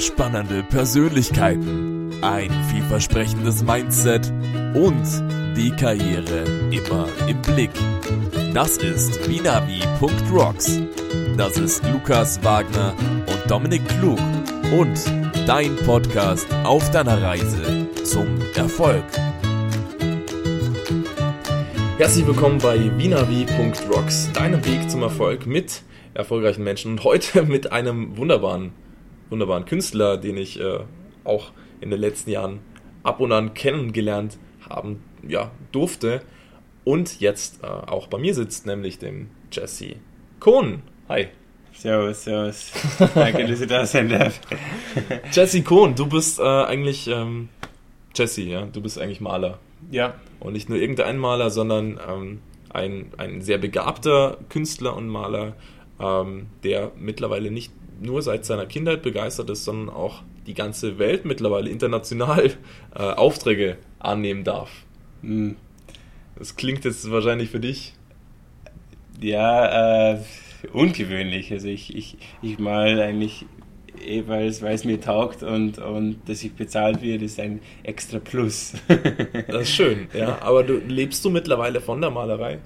spannende Persönlichkeiten, ein vielversprechendes Mindset und die Karriere immer im Blick. Das ist binavi.rocks. Das ist Lukas Wagner und Dominik Klug und dein Podcast auf deiner Reise zum Erfolg. Herzlich willkommen bei binavi.rocks, deinem Weg zum Erfolg mit erfolgreichen Menschen und heute mit einem wunderbaren, wunderbaren Künstler, den ich äh, auch in den letzten Jahren ab und an kennengelernt haben ja, durfte und jetzt äh, auch bei mir sitzt, nämlich dem Jesse Kohn. Hi. Servus, servus. Danke, dass ihr da sein darf. Jesse Kohn, du bist äh, eigentlich ähm, Jesse, ja, du bist eigentlich Maler. Ja. Und nicht nur irgendein Maler, sondern ähm, ein, ein sehr begabter Künstler und Maler, ähm, der mittlerweile nicht nur seit seiner Kindheit begeistert ist, sondern auch die ganze Welt mittlerweile international äh, Aufträge annehmen darf. Hm. Das klingt jetzt wahrscheinlich für dich. Ja, äh, ungewöhnlich. Also ich, ich, ich mal eigentlich eh, weil es, weil es mir taugt und, und dass ich bezahlt werde, ist ein extra Plus. das ist schön, ja. Aber du lebst du mittlerweile von der Malerei?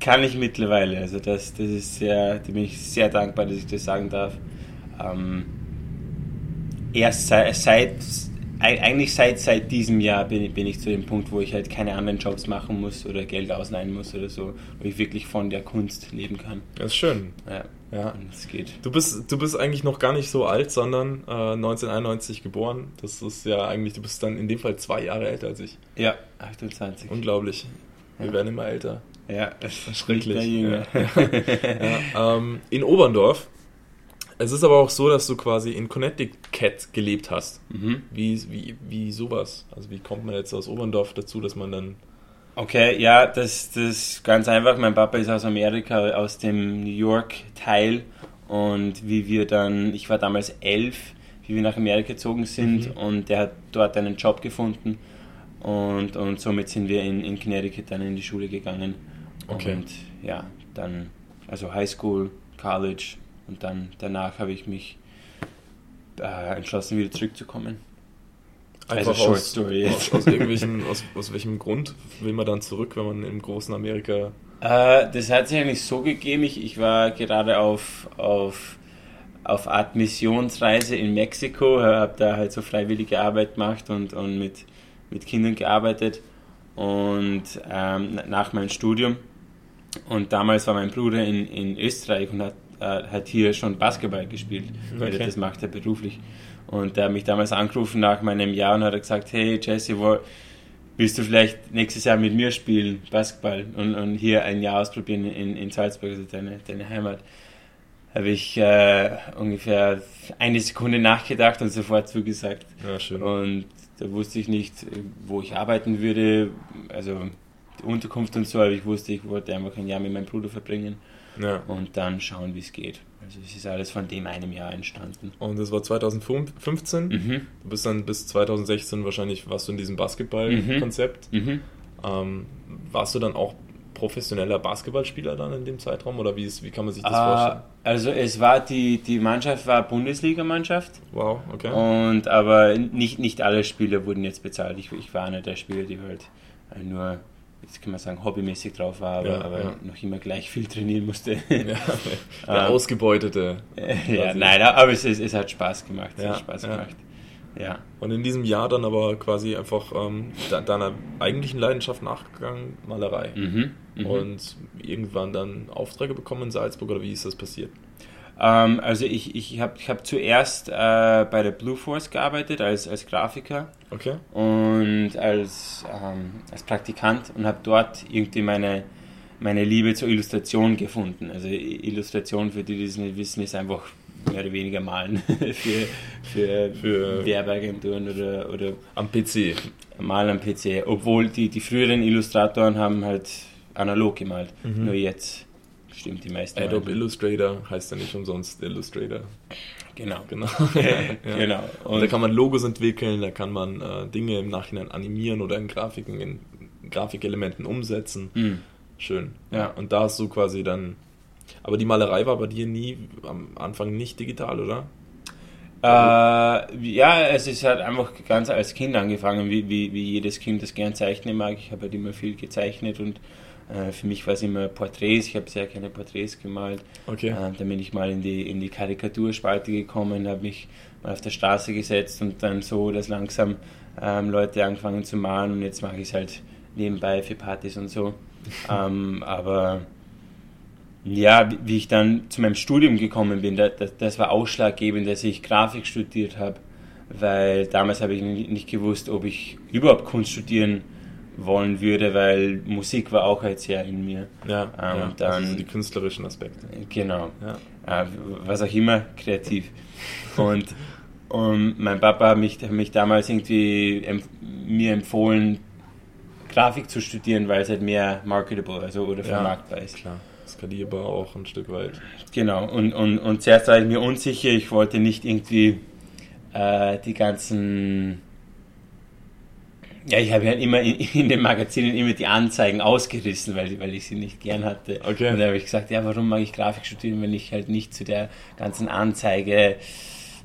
Kann ich mittlerweile. Also das, das ist sehr, da bin ich sehr dankbar, dass ich das sagen darf. Ähm, erst seit, seit eigentlich seit, seit diesem Jahr bin, bin ich zu dem Punkt, wo ich halt keine anderen Jobs machen muss oder Geld ausleihen muss oder so, wo ich wirklich von der Kunst leben kann. Das ist schön. Ja, ja. Es geht. Du bist, du bist eigentlich noch gar nicht so alt, sondern äh, 1991 geboren. Das ist ja eigentlich, du bist dann in dem Fall zwei Jahre älter als ich. Ja, 28. Unglaublich. Wir Ja. werden immer älter. Ja, das ist Schrecklich. Ja. Ja, ähm, in Oberndorf. Es ist aber auch so, dass du quasi in Connecticut gelebt hast. mhm. Wie, wie, wie sowas? Also wie kommt man jetzt aus Oberndorf dazu, dass man dann... Okay, ja, das, das ist ganz einfach. Mein Papa ist aus Amerika, aus dem New York-Teil. Und wie wir dann, ich war damals elf, wie wir nach Amerika gezogen sind Mhm. und der hat dort einen Job gefunden. Und, und somit sind wir in, in Connecticut dann in die Schule gegangen. Okay. Und ja, dann, also High School, College und dann danach habe ich mich äh, entschlossen, wieder zurückzukommen. Also Einfach Short aus, Story jetzt. aus, irgendwelchen, aus, aus welchem Grund will man dann zurück, wenn man im großen Amerika... Äh, das hat sich eigentlich so gegeben. Ich, ich war gerade auf, auf, auf Art Missionsreise in Mexiko, habe da halt so freiwillige Arbeit gemacht und, und mit, mit Kindern gearbeitet und ähm, nach meinem Studium. Und damals war mein Bruder in, in Österreich und hat, hat hier schon Basketball gespielt, weil Okay. das macht er beruflich. Und er hat mich damals angerufen nach meinem Jahr und hat gesagt, hey Jesse, wo, willst du vielleicht nächstes Jahr mit mir spielen, Basketball und, und hier ein Jahr ausprobieren in, in Salzburg, also deine, deine Heimat. Habe ich äh, ungefähr eine Sekunde nachgedacht und sofort zugesagt. Ja, schön. Und da wusste ich nicht, wo ich arbeiten würde, also die Unterkunft und so, aber ich wusste, ich wollte einfach ein Jahr mit meinem Bruder verbringen Ja. und dann schauen, wie es geht. Also es ist alles von dem einem Jahr entstanden. Und das war 2015. Mhm. Du bist dann bis 2016 wahrscheinlich, warst du in diesem Basketball-Konzept. Mhm. Ähm, warst du dann auch professioneller Basketballspieler dann in dem Zeitraum oder wie, ist, wie kann man sich das Ah, vorstellen? also es war die, die Mannschaft war Bundesligamannschaft Wow, okay. und aber nicht, nicht alle Spieler wurden jetzt bezahlt. Ich, ich war einer der Spieler, die halt nur, jetzt kann man sagen, hobbymäßig drauf war, aber, Ja, aber ja. noch immer gleich viel trainieren musste. Ja, der Ähm, Ausgebeutete. ja, nein, aber es, es, es hat Spaß gemacht. Es hat Spaß gemacht. Ja. Und in diesem Jahr dann aber quasi einfach ähm, de deiner eigentlichen Leidenschaft nachgegangen, Malerei. Mhm. Mhm. Und irgendwann dann Aufträge bekommen in Salzburg oder wie ist das passiert? Ähm, also ich, ich habe ich hab zuerst äh, bei der Blue Force gearbeitet als, als Grafiker Okay. und als, ähm, als Praktikant und habe dort irgendwie meine, meine Liebe zur Illustration gefunden. Also Illustration, für die, die es nicht wissen, ist einfach mehr oder weniger malen für, für, Für- Werbeagenturen oder, oder Am PC. malen am PC. Obwohl die, die früheren Illustratoren haben halt analog gemalt. Mhm. Nur jetzt stimmt die meisten. Adobe malen. Illustrator heißt ja nicht umsonst Illustrator. Genau. Genau. Ja. Genau. Und da kann man Logos entwickeln, da kann man äh, Dinge im Nachhinein animieren oder in Grafiken, in Grafikelementen umsetzen. Mhm. Schön. Ja. Und da hast du quasi dann. Aber die Malerei war bei dir nie am Anfang nicht digital, oder? Äh, ja, es ist halt einfach ganz als Kind angefangen, wie, wie, wie jedes Kind das gern zeichnen mag. Ich habe halt immer viel gezeichnet und für mich war es immer Porträts. Ich habe sehr gerne Porträts gemalt. Okay. Äh, dann bin ich mal in die, in die Karikaturspalte gekommen, habe mich mal auf der Straße gesetzt und dann so, dass langsam ähm, Leute angefangen zu malen und jetzt mache ich es halt nebenbei für Partys und so. ähm, aber ja, wie ich dann zu meinem Studium gekommen bin, das, das war ausschlaggebend, dass ich Grafik studiert habe, weil damals habe ich nicht gewusst, ob ich überhaupt Kunst studieren wollen würde, weil Musik war auch halt sehr in mir. Ja, ähm, ja und dann, also die künstlerischen Aspekte. Genau. Ja. Äh, was auch immer, kreativ. Und, und mein Papa hat mich, hat mich damals irgendwie empf mir empfohlen, Grafik zu studieren, weil es halt mehr marketable also oder vermarktbar ist. Klar, skalierbar auch ein Stück weit. Genau, und, und, und zuerst war ich mir unsicher, ich wollte nicht irgendwie äh, die ganzen. Ja, ich habe halt immer in, in, den Magazinen immer die Anzeigen ausgerissen, weil, weil ich sie nicht gern hatte. Okay. Und da habe ich gesagt, ja, warum mag ich Grafik studieren, wenn ich halt nicht zu der ganzen Anzeige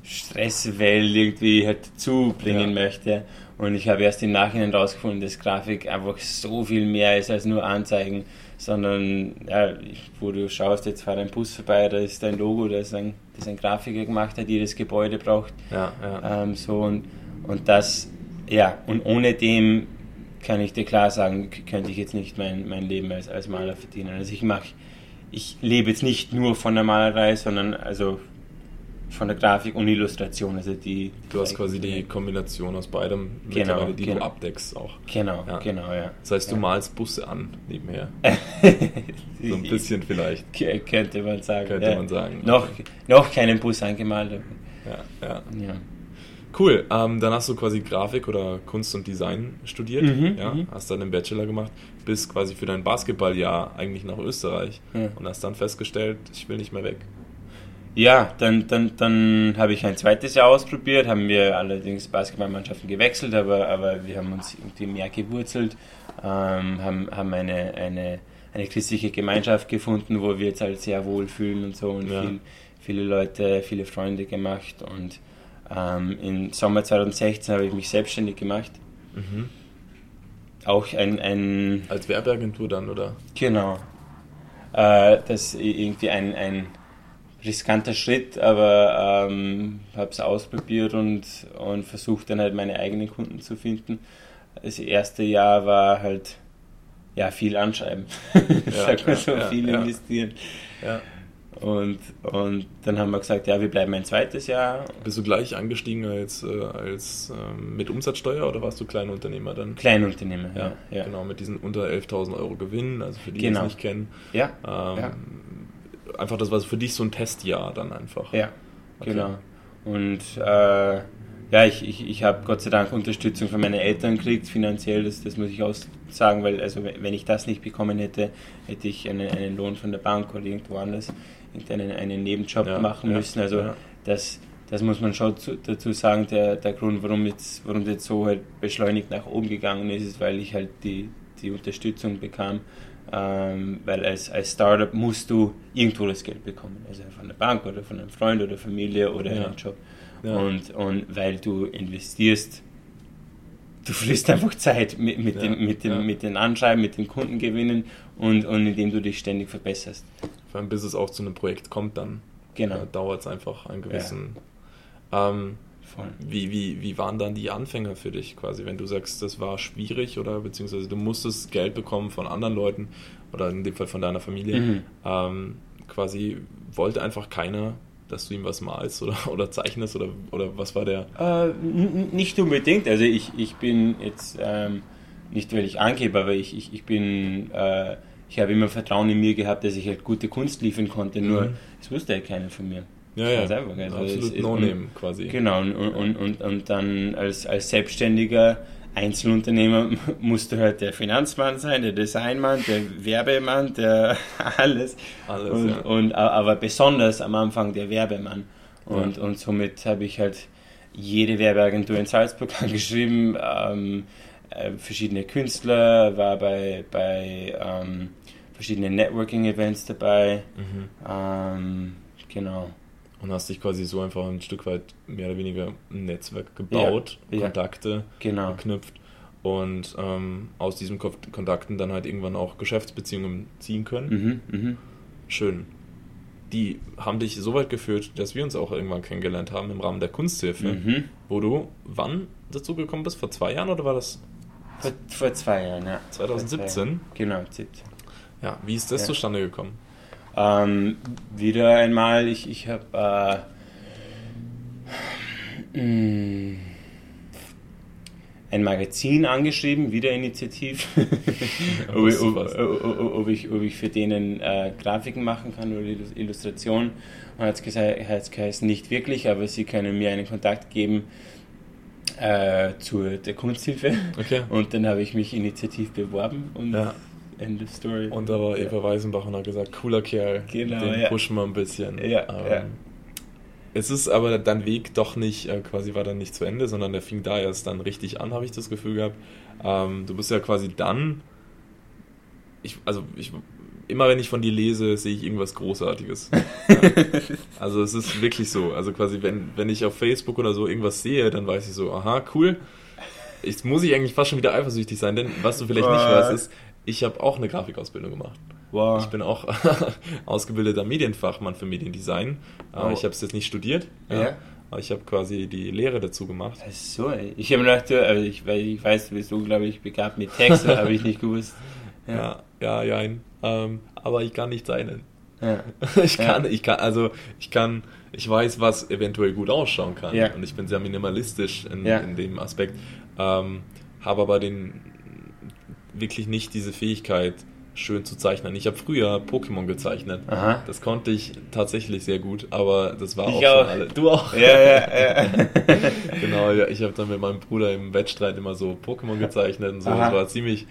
Stresswelt irgendwie halt zubringen ja. möchte. Und ich habe erst im Nachhinein rausgefunden, dass Grafik einfach so viel mehr ist als nur Anzeigen, sondern ja, wo du schaust, jetzt fährt ein Bus vorbei, da ist ein Logo, das ein, das ein Grafiker gemacht hat, jedes Gebäude braucht. Ja, ja. Ähm, so und, und das, ja, und ohne dem kann ich dir klar sagen, könnte ich jetzt nicht mein, mein Leben als, als Maler verdienen. Also ich mache, ich lebe jetzt nicht nur von der Malerei, sondern also von der Grafik und Illustration. Also die, du hast quasi die Kombination aus beidem, genau, die genau. du abdeckst auch. Genau, ja. genau, ja. Das heißt, du ja. malst Busse an nebenher. so ein bisschen vielleicht. Könnte man sagen. Könnte ja. man sagen. Noch, noch keinen Bus angemalt. Ja, ja. ja. Cool, ähm, dann hast du quasi Grafik oder Kunst und Design studiert, Mhm, ja, mhm. hast dann einen Bachelor gemacht, bist quasi für dein Basketballjahr eigentlich nach Österreich Ja. und hast dann festgestellt, ich will nicht mehr weg. Ja, dann, dann, dann habe ich ein zweites Jahr ausprobiert, haben wir allerdings Basketballmannschaften gewechselt, aber, aber wir haben uns irgendwie mehr gewurzelt, ähm, haben, haben eine, eine, eine christliche Gemeinschaft gefunden, wo wir jetzt halt sehr wohl fühlen und so und Ja. viel, viele Leute, viele Freunde gemacht und ähm, im Sommer 2016 habe ich mich selbstständig gemacht. Mhm. Auch ein, ein Als Werbeagentur dann, oder? Genau. Äh, das ist irgendwie ein, ein riskanter Schritt, aber ähm, habe es ausprobiert und, und versucht dann halt meine eigenen Kunden zu finden. Das erste Jahr war halt ja viel anschreiben, sag mal so, ja, viel ja. investieren. Ja. Und, und dann haben wir gesagt, ja, wir bleiben ein zweites Jahr. Bist du gleich angestiegen als, äh, als ähm, mit Umsatzsteuer oder warst du Kleinunternehmer dann? Kleinunternehmer, ja. ja. Genau, mit diesen unter 11.000 Euro Gewinn, also für die, die Genau. es nicht kennen. Ja, Ähm, Ja. Einfach, das war für dich so ein Testjahr dann einfach. Ja, Okay. genau. Und äh, ja, ich, ich, ich habe Gott sei Dank Unterstützung von meinen Eltern gekriegt, finanziell, das, das muss ich auch sagen, weil also wenn ich das nicht bekommen hätte, hätte ich einen, einen Lohn von der Bank oder irgendwo anders irgendeinen einen Nebenjob Ja, machen ja, müssen. Also ja. das, das muss man schon zu, dazu sagen, der, der Grund, warum jetzt, warum das jetzt so halt beschleunigt nach oben gegangen ist, ist, weil ich halt die, die Unterstützung bekam. Ähm, weil als, als Startup musst du irgendwo das Geld bekommen, also von der Bank oder von einem Freund oder Familie oder einem Job. Und, und weil du investierst, du frisst einfach Zeit mit, mit, Ja, dem, mit, dem, ja. mit den Anschreiben, mit den Kundengewinnen und, und indem du dich ständig verbesserst. Vor allem bis es auch zu einem Projekt kommt, dann Genau. äh, dauert es einfach einen gewissen. Ähm, Voll. wie, wie, wie waren dann die Anfänger für dich quasi, wenn du sagst, das war schwierig oder beziehungsweise du musstest Geld bekommen von anderen Leuten oder in dem Fall von deiner Familie? Mhm. Ähm, quasi wollte einfach keiner, dass du ihm was malst oder, oder zeichnest oder, oder was war der? Äh, nicht unbedingt. Also ich, ich bin jetzt ähm, nicht, weil ich angebe, aber ich, ich, ich bin, äh, ich habe immer Vertrauen in mir gehabt, dass ich halt gute Kunst liefern konnte. Nur Mhm. es wusste halt keiner von mir. Ja, ja, einfach, also absolut ist- No-Name quasi. Genau, und, und, und, und dann als, als selbstständiger Einzelunternehmer musst du halt der Finanzmann sein, der Designmann, der Werbemann, der alles. Alles, und, ja. und, aber besonders am Anfang der Werbemann. Und, und somit habe ich halt jede Werbeagentur in Salzburg angeschrieben, ähm, äh, verschiedene Künstler, war bei, bei ähm, verschiedenen Networking-Events dabei. Mhm. Ähm, genau. Und hast dich quasi so einfach ein Stück weit mehr oder weniger ein Netzwerk gebaut, Ja, ja. Kontakte Genau. geknüpft und ähm, aus diesen Ko- Kontakten dann halt irgendwann auch Geschäftsbeziehungen ziehen können. Mhm, mhm. Schön. Die haben dich so weit geführt, dass wir uns auch irgendwann kennengelernt haben im Rahmen der Kunsthilfe, Mhm. wo du wann dazu gekommen bist? Vor zwei Jahren oder war das Vor, vor zwei Jahren, ja. 2017? Vor zwei Jahren. Genau, 17. Ja, wie ist das Ja. zustande gekommen? Ähm, wieder einmal, ich, ich habe äh, mh, ein Magazin angeschrieben, wieder initiativ, ob, ich, ob, ob, ich, ob ich für denen äh, Grafiken machen kann oder Illus- Illustrationen. Und hat es gesagt, geheißen, nicht wirklich, aber sie können mir einen Kontakt geben äh, zur der Kunsthilfe. Okay. Und dann habe ich mich initiativ beworben und Ja. End of Story. Und da war Eva Weisenbach und hat gesagt, cooler Kerl, Genau, den ja. pushen wir ein bisschen. Ja, ähm, ja. Es ist aber dein Weg doch nicht, äh, quasi war dann nicht zu Ende, sondern der fing da erst dann richtig an, habe ich das Gefühl gehabt. Ähm, du bist ja quasi dann, ich, also ich, immer wenn ich von dir lese, sehe ich irgendwas Großartiges. ja. Also es ist wirklich so. Also quasi, wenn, wenn ich auf Facebook oder so irgendwas sehe, dann weiß ich so, aha, cool. Jetzt muss ich eigentlich fast schon wieder eifersüchtig sein, denn was du vielleicht nicht Was? weißt, ist, ich habe auch eine Grafikausbildung gemacht. wow. Ich bin auch ausgebildeter Medienfachmann für Mediendesign. Oh. Ich habe es jetzt nicht studiert, Ja. aber ich habe quasi die Lehre dazu gemacht. Ach so, ey. ich habe mir gedacht, also ich, weil ich weiß, du bist unglaublich begabt mit Text, aber habe ich nicht gewusst. Ja, ja, ja. Ähm, aber ich kann nicht zeichnen. Ja. Ich Ja. kann, ich kann, also ich kann, ich weiß, was eventuell gut ausschauen kann. Ja. Und ich bin sehr minimalistisch in, Ja. in dem Aspekt. Ähm, habe aber den wirklich nicht diese Fähigkeit, schön zu zeichnen. Ich habe früher Pokémon gezeichnet. Aha. Das konnte ich tatsächlich sehr gut, aber das war Ich auch, schon auch. alle. Du auch? Ja, ja, ja. genau, ja, ich habe dann mit meinem Bruder im Wettstreit immer so Pokémon gezeichnet und so. Aha. Das war ziemlich,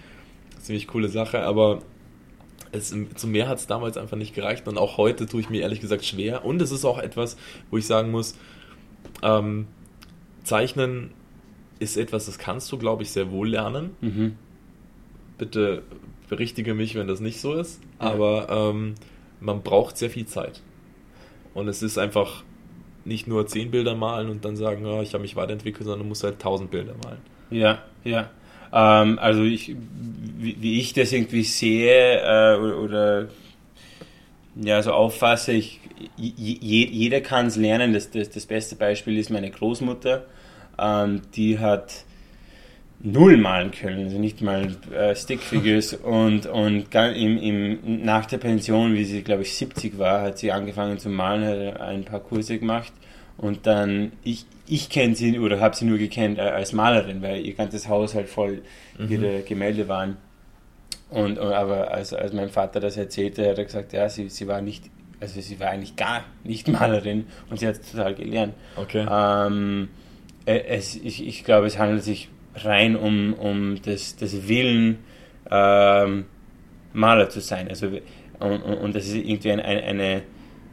ziemlich coole Sache, aber es, zum mehr hat es damals einfach nicht gereicht und auch heute tue ich mir ehrlich gesagt schwer. Und es ist auch etwas, wo ich sagen muss, ähm, Zeichnen ist etwas, das kannst du, glaube ich, sehr wohl lernen. Mhm. Bitte berichtige mich, wenn das nicht so ist. Aber ähm, man braucht sehr viel Zeit. Und es ist einfach nicht nur zehn Bilder malen und dann sagen, ja, ich habe mich weiterentwickelt, sondern du musst halt tausend Bilder malen. Ja, ja. Ähm, also ich, wie, wie ich das irgendwie sehe äh, oder, oder ja, so auffasse, ich, je, jeder kann es lernen. Das, das, das beste Beispiel ist meine Großmutter. Ähm, die hat null malen können, also nicht mal äh, Stickfigures und, und im, im, nach der Pension, wie sie glaube ich 70 war, hat sie angefangen zu malen, hat ein paar Kurse gemacht und dann, ich, ich kenne sie oder habe sie nur gekannt äh, als Malerin, weil ihr ganzes Haus halt voll ihre Gemälde waren. Und, und aber als, als mein Vater das erzählte, hat er gesagt, ja, sie, sie war nicht, also sie war eigentlich gar nicht Malerin und sie hat es total gelernt. Okay. Ähm, äh, es, ich, ich glaube, es handelt sich rein um, um das, das Willen, ähm, Maler zu sein. Also, und, und, das ist irgendwie eine, eine,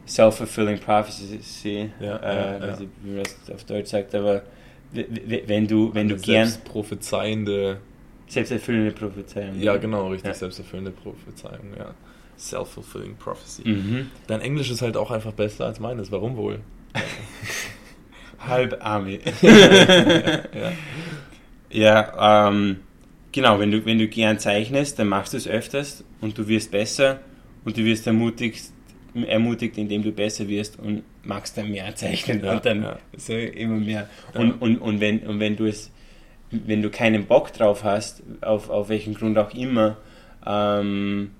self-fulfilling prophecy, Ja, äh, ja, ja. wie man das auf Deutsch sagt, aber wenn du, wenn du gern Selbstprophezeiende, selbsterfüllende Prophezeiung. ja genau, richtig, selbsterfüllende Prophezeiung, ja. Self-fulfilling prophecy. Mhm. Dein Englisch ist halt auch einfach besser als meines, warum wohl? Halb Arme. Ja. Ja, ähm, genau, wenn du, wenn du gern zeichnest, dann machst du es öfters und du wirst besser und du wirst ermutigt, ermutigt, indem du besser wirst und magst dann mehr zeichnen Ja, und dann ja. so immer mehr. Ja. Und, und, und, wenn, und wenn du es, wenn du keinen Bock drauf hast, auf, auf welchen Grund auch immer, ähm,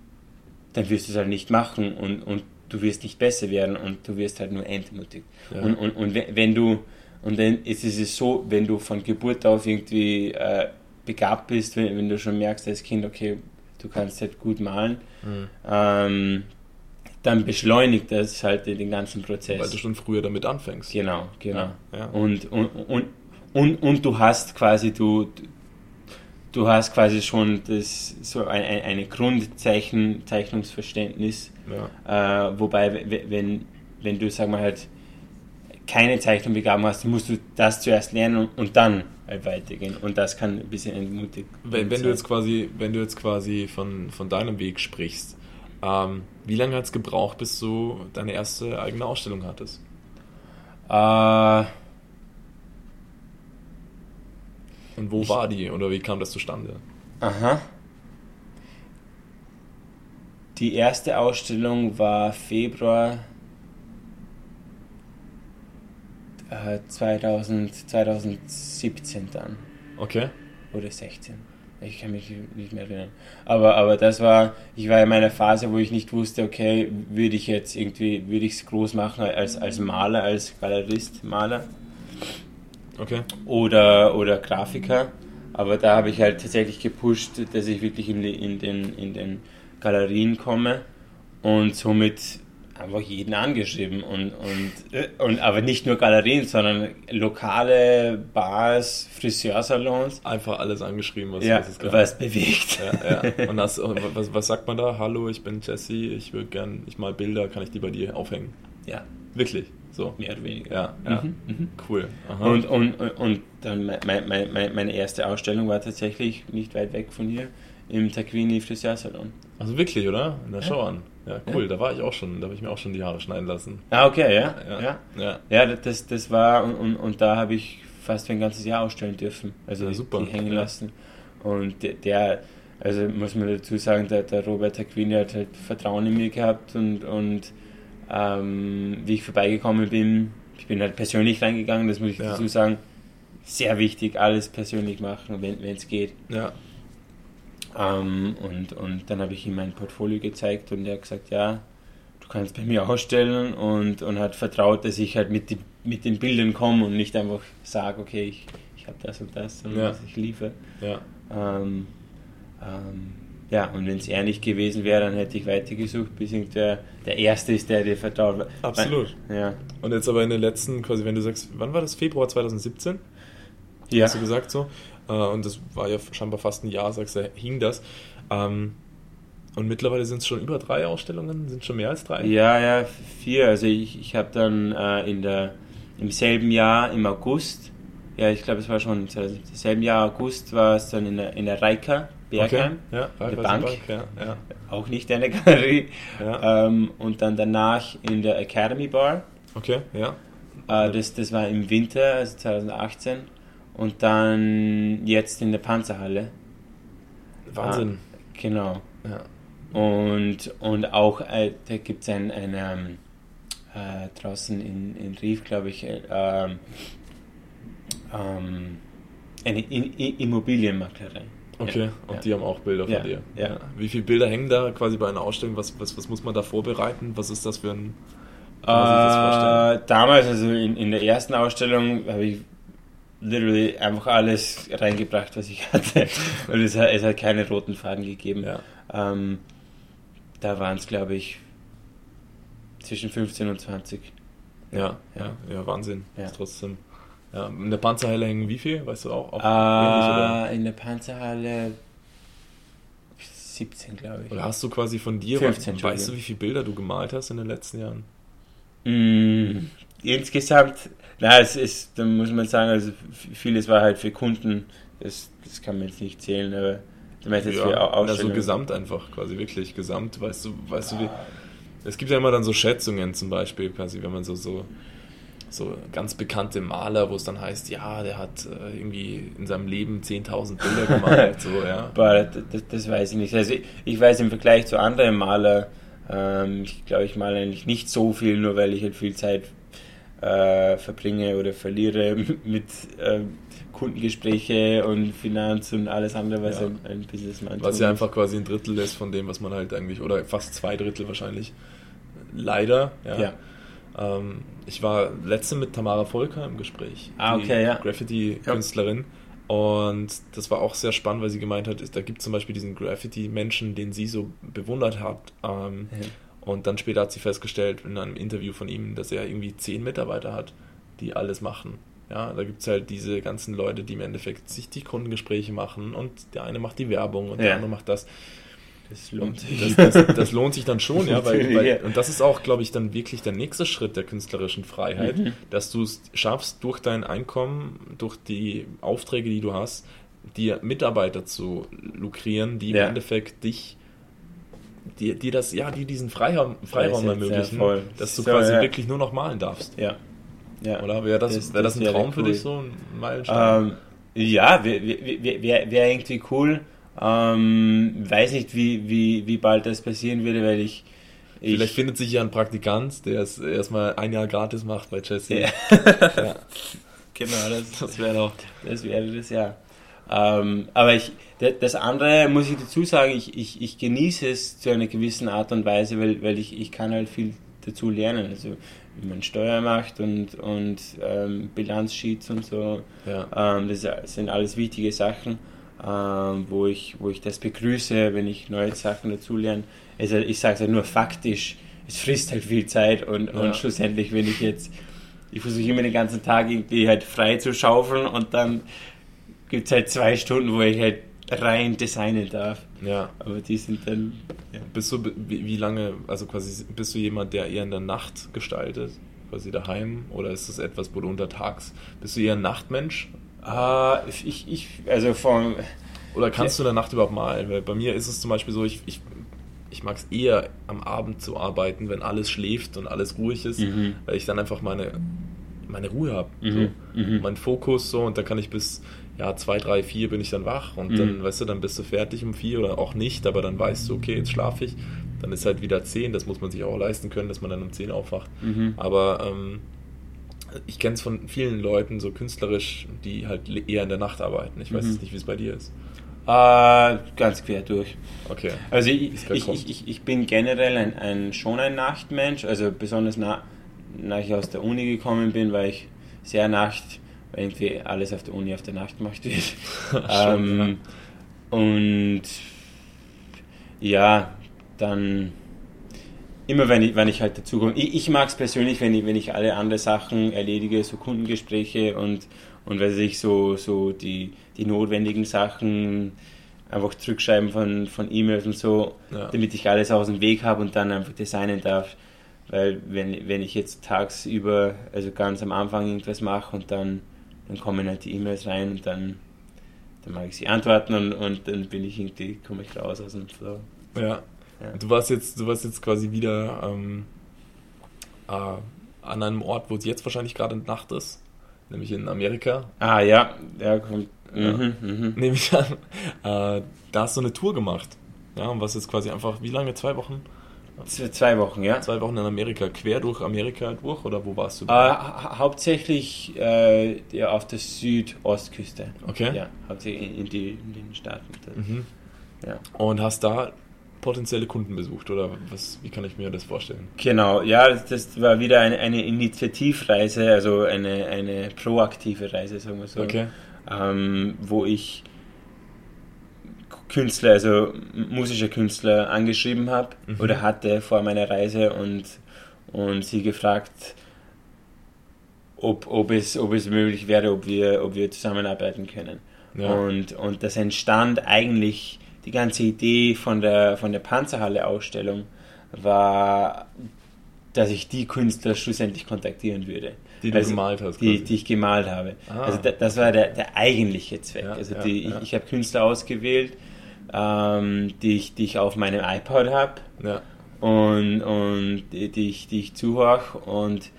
dann wirst du es halt nicht machen und, und du wirst nicht besser werden und du wirst halt nur entmutigt. Und, und, und wenn du, und dann ist es so, wenn du von Geburt auf irgendwie äh, begabt bist, wenn, wenn du schon merkst als Kind, okay, du kannst halt gut malen, Mhm. ähm, dann beschleunigt das halt den ganzen Prozess. Weil du schon früher damit anfängst. Genau, genau. Ja, ja. Und, und, und, und, und du hast quasi, du, du hast quasi schon das, so ein, ein, eine Grundzeichnungsverständnis, Ja. äh, wobei, wenn, wenn du, sag mal, halt keine Zeichnungsbegabung hast, musst du das zuerst lernen und, und dann halt weitergehen. Und das kann ein bisschen entmutigend Wenn, wenn du sein. jetzt quasi, wenn du jetzt quasi von, von deinem Weg sprichst, ähm, wie lange hat es gebraucht, bis du deine erste eigene Ausstellung hattest? Äh, Und wo Ich- war die oder wie kam das zustande? aha. Die erste Ausstellung war Februar äh, 2000, 2017 dann. Okay. Oder 16. Ich kann mich nicht mehr erinnern. Aber, aber das war, ich war in meiner Phase, wo ich nicht wusste, okay, würde ich jetzt irgendwie, würde ich es groß machen als, als Maler, als Galerist, Maler Okay. oder, oder Grafiker. Aber da habe ich halt tatsächlich gepusht, dass ich wirklich in, die, in, den, in den Galerien komme und somit einfach jeden angeschrieben und, und, und aber nicht nur Galerien, sondern lokale Bars, Friseursalons, Einfach alles angeschrieben, was, ja, was was bewegt. Ja, ja. Und das, was, was sagt man da? Hallo, ich bin Jesse, ich würde gern, ich mal Bilder, kann ich die bei dir aufhängen? Ja, Wirklich? So. mehr oder weniger. Ja, ja. Mhm, mhm. Cool. Aha. Und, und, und, und dann mein, mein, mein, meine erste Ausstellung war tatsächlich nicht weit weg von hier im Taquini Friseursalon. also wirklich, oder? Na, schau an. Ja, cool, Ja. da war ich auch schon, da habe ich mir auch schon die Haare schneiden lassen. Ah, okay, ja. Ja. Ja, Ja. ja das, das war, und, und, und da habe ich fast für ein ganzes Jahr ausstellen dürfen. Also super. die hängen lassen. Und der, der, also muss man dazu sagen, der, der Robert Taquini hat halt Vertrauen in mir gehabt und, und ähm, wie ich vorbeigekommen bin, ich bin halt persönlich reingegangen, das muss ich dazu sagen. Sehr wichtig, alles persönlich machen, wenn es geht. Ja. Ähm, und, und dann habe ich ihm mein Portfolio gezeigt und er hat gesagt, ja, du kannst bei mir ausstellen und, und hat vertraut, dass ich halt mit, die, mit den Bildern komme und nicht einfach sage, okay, ich, ich habe das und das, sondern Ja. dass ich liefere. Ja. Ähm, ähm, ja, und wenn es er nicht gewesen wäre, dann hätte ich weitergesucht, bis irgendwer der Erste ist, der dir vertraut. Absolut. Ja. Und jetzt aber in den letzten, quasi, wenn du sagst, wann war das? Februar 2017? Ja. Hast du gesagt so? Äh, Und das war ja scheinbar fast ein Jahr, sagst du, hing das. Ähm, Und mittlerweile sind es schon über drei Ausstellungen, sind schon mehr als drei? Ja, ja, vier. Also ich, ich habe dann äh, in der, im selben Jahr, im August, ja, ich glaube, es war schon 2017, im selben Jahr August war es dann in der, in der Reika, Bergheim, Okay. Ja, der Raiffeisen Bank. Ja, ja, auch nicht eine Galerie. Ähm, und dann danach in der Academy Bar, Okay, ja. äh, das, das war im Winter, also 2018. Und dann jetzt in der Panzerhalle. Wahnsinn. Genau. Ja. Und, und auch, äh, da gibt es ein, ein ähm, äh, draußen in, in Rief, glaube ich, äh, ähm, ähm, eine I I Immobilienmaklerei. Okay, Ja, und ja. die haben auch Bilder von dir. ja. Wie viele Bilder hängen da quasi bei einer Ausstellung? Was, was, was muss man da vorbereiten? Was ist das für ein. Äh, damals, also in, in der ersten Ausstellung, habe ich literally einfach alles reingebracht, was ich hatte. Und es hat, es hat keine roten Faden gegeben. Ja. Ähm, da waren es, glaube ich, zwischen 15 und 20. Ja, ja, Ja. Wahnsinn. Ja. Trotzdem. Ja, in der Panzerhalle hängen wie viel? Weißt du auch? auch? Äh, in der Panzerhalle 17, glaube ich. oder hast du quasi von dir, 15, weißt du, wie viele Bilder du gemalt hast in den letzten Jahren? Mm, insgesamt, na, es ist, da muss man sagen, also vieles war halt für Kunden, das, das kann man jetzt nicht zählen, aber du meinst jetzt für Au- also gesamt einfach, quasi wirklich gesamt. Weißt du, weißt du, wie, es gibt ja immer dann so Schätzungen zum Beispiel, quasi, wenn man so, so, so ganz bekannte Maler, wo es dann heißt, ja, der hat äh, irgendwie in seinem Leben 10.000 Bilder gemalt, so, ja. Boah, das, das, das weiß ich nicht. Also ich, ich weiß im Vergleich zu anderen Maler, ähm, ich glaube, ich male eigentlich nicht so viel, nur weil ich halt viel Zeit äh, verbringe oder verliere mit ähm, Kundengespräche und Finanz und alles andere, was Ja. ein, ein Businessman Was ja einfach quasi ein Drittel ist von dem, was man halt eigentlich, oder fast zwei Drittel wahrscheinlich. Leider, ja. Ja. Ähm, ich war letzte mit Tamara Volker im Gespräch. Ah, okay, ja. Graffiti-Künstlerin. Und das war auch sehr spannend, weil sie gemeint hat, ist, da gibt es zum Beispiel diesen Graffiti-Menschen, den sie so bewundert hat. Ähm, Ja. Und dann später hat sie festgestellt in einem Interview von ihm, dass er irgendwie zehn Mitarbeiter hat, die alles machen. Ja, da gibt es halt diese ganzen Leute, die im Endeffekt sich die Kundengespräche machen und der eine macht die Werbung und der Ja. andere macht das. Das lohnt sich. Das, das, das lohnt sich dann schon, ja, weil, weil, und das ist auch, glaube ich, dann wirklich der nächste Schritt der künstlerischen Freiheit, Mhm. dass du es schaffst, durch dein Einkommen, durch die Aufträge, die du hast, dir Mitarbeiter zu lukrieren, die im Ja. Endeffekt dich, die, die das, ja, die diesen Freiraum, Freiraum jetzt ermöglichen, voll. dass du So, quasi ja. wirklich nur noch malen darfst. Ja. Ja. Oder wäre das, das, wär das, ein Traum cool. für dich, so ein Meilenstein? Ähm, ja, wäre wär, wär, wär irgendwie cool. Ähm, weiß nicht, wie, wie, wie bald das passieren würde, weil ich. ich Vielleicht findet sich ja ein Praktikant, der es erstmal ein Jahr gratis macht bei Jesse. Ja. ja. Genau, das, das wäre doch, das wäre das ja. Ähm, aber ich, das andere muss ich dazu sagen, ich, ich, ich genieße es zu einer gewissen Art und Weise, weil, weil ich, ich kann halt viel dazu lernen. Also wie man Steuer macht und, und ähm, Bilanzsheets und so. Ja. Ähm, das sind alles wichtige Sachen, ähm, wo, ich, wo ich das begrüße, wenn ich neue Sachen dazu lerne. Also ich sage es halt nur faktisch, es frisst halt viel Zeit und, ja. und schlussendlich, wenn ich jetzt ich versuche immer den ganzen Tag irgendwie halt frei zu schaufeln und dann gibt es halt zwei Stunden, wo ich halt rein designen darf. Ja. Aber die sind dann. Ja. Bist du, wie, wie, lange, also quasi, bist du jemand, der eher in der Nacht gestaltet? Quasi daheim? Oder ist das etwas, wo du untertags. Bist du eher ein Nachtmensch? Ah, ich, ich, also von. Oder kannst ja. du in der Nacht überhaupt malen? Weil bei mir ist es zum Beispiel so, ich, ich ich mag es eher am Abend zu arbeiten, wenn alles schläft und alles ruhig ist, mhm. weil ich dann einfach meine, meine Ruhe habe. Mhm. So. Mhm. Mein Fokus so und da kann ich bis ja, zwei, drei, vier bin ich dann wach und dann, mhm. weißt du, dann bist du fertig um vier oder auch nicht, aber dann weißt du, okay, jetzt schlafe ich. Dann ist halt wieder zehn, das muss man sich auch leisten können, dass man dann um zehn aufwacht. Mhm. Aber ähm, ich kenne es von vielen Leuten, so künstlerisch, die halt eher in der Nacht arbeiten. Ich weiß mhm. nicht, wie es bei dir ist. Äh, ganz quer durch. Okay. Also ich, ich, ich, ich, bin generell ein, ein, schon ein Nachtmensch, also besonders nach, nach ich aus der Uni gekommen bin, weil ich sehr Nacht, weil irgendwie alles auf der Uni auf der Nacht gemacht wird. ähm, und ja, dann immer wenn ich, wenn ich halt dazu komme. Ich, ich mag es persönlich, wenn ich, wenn ich alle anderen Sachen erledige, so Kundengespräche und, und weiß ich, so, so die, die notwendigen Sachen einfach zurückschreiben von, von E-Mails und so, ja. damit ich alles aus dem Weg habe und dann einfach designen darf. Weil wenn, wenn ich jetzt tagsüber, also ganz am Anfang irgendwas mache und dann, dann kommen halt die E-Mails rein und dann, dann mag ich sie antworten und, und dann bin ich irgendwie, komme ich raus aus dem Flow. Ja. ja. Du warst jetzt, du warst jetzt quasi wieder ähm, äh, an einem Ort, wo es jetzt wahrscheinlich gerade Nacht ist nämlich in Amerika. Ah ja, ja, kommt. Ja. Mhm, mhm. Nehme ich an. Äh, da hast du eine Tour gemacht. Ja, und was jetzt quasi einfach, wie lange? Zwei Wochen? Zwei Wochen, ja. Zwei Wochen in Amerika, quer durch Amerika durch oder wo warst du? Äh, hauptsächlich äh, ja, auf der Südostküste. Okay. Ja, hauptsächlich in, die, in den Staaten. Mhm. Ja. Und hast da potenzielle Kunden besucht oder was, wie kann ich mir das vorstellen? Genau, ja, das war wieder eine, eine Initiativreise, also eine, eine proaktive Reise, sagen wir so, okay. ähm, wo ich Künstler, also musische Künstler angeschrieben habe mhm. oder hatte vor meiner Reise und, und sie gefragt, ob, ob, es, ob es möglich wäre, ob wir, ob wir zusammenarbeiten können. Ja. Und, und das entstand eigentlich die ganze Idee von der, von der Panzerhalle-Ausstellung war, dass ich die Künstler schlussendlich kontaktieren würde. Die du also, gemalt hast. Die, die ich gemalt habe. Ah. Also da, das war der, der eigentliche Zweck. Ja, also die, ja. ich, ich habe Künstler ausgewählt, ähm, die, ich, die ich auf meinem iPod habe ja. und, und die, ich, die ich zuhöre. Und,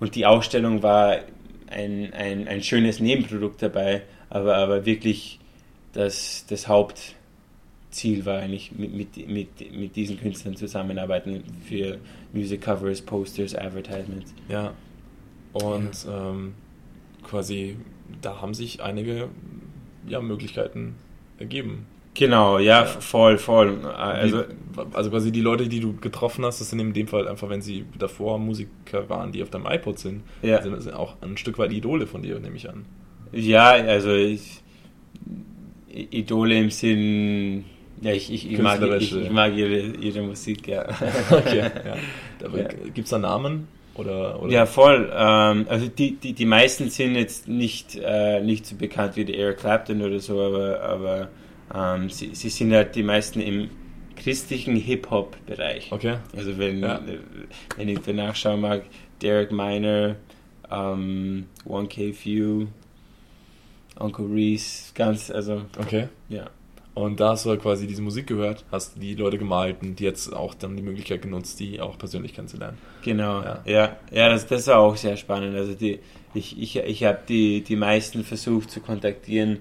und die Ausstellung war ein, ein, ein schönes Nebenprodukt dabei, aber, aber wirklich das, das Haupt Ziel war eigentlich mit, mit, mit, mit diesen Künstlern zusammenarbeiten für Music Covers, Posters, Advertisements. Ja. Und ja. Ähm, quasi da haben sich einige ja, Möglichkeiten ergeben. Genau, ja, ja, voll, voll. Also, also quasi die Leute, die du getroffen hast, das sind in dem Fall einfach, wenn sie davor Musiker waren, die auf deinem iPod sind, ja. sind, sind auch ein Stück weit Idole von dir, nehme ich an. Ja, also ich, Idole im Sinn ja, ich, ich, ich mag, ich, ich, mag ihre, ihre Musik, ja. okay, ja. ja. Gibt es da Namen? Oder, oder? Ja, voll. Ähm, also die, die, die meisten sind jetzt nicht, äh, nicht so bekannt wie der Eric Clapton oder so, aber, aber ähm, sie, sie sind halt die meisten im christlichen Hip-Hop-Bereich. Okay. Also wenn, ja. wenn ich danach schauen mag, Derek Miner, ähm, 1K Few, Uncle Reese, ganz, also. Okay. Ja. Und da hast du halt quasi diese Musik gehört, hast die Leute gemalt und jetzt auch dann die Möglichkeit genutzt, die auch persönlich kennenzulernen. Genau, ja, ja, ja das, das war auch sehr spannend. Also die, ich, ich, ich habe die, die meisten versucht zu kontaktieren.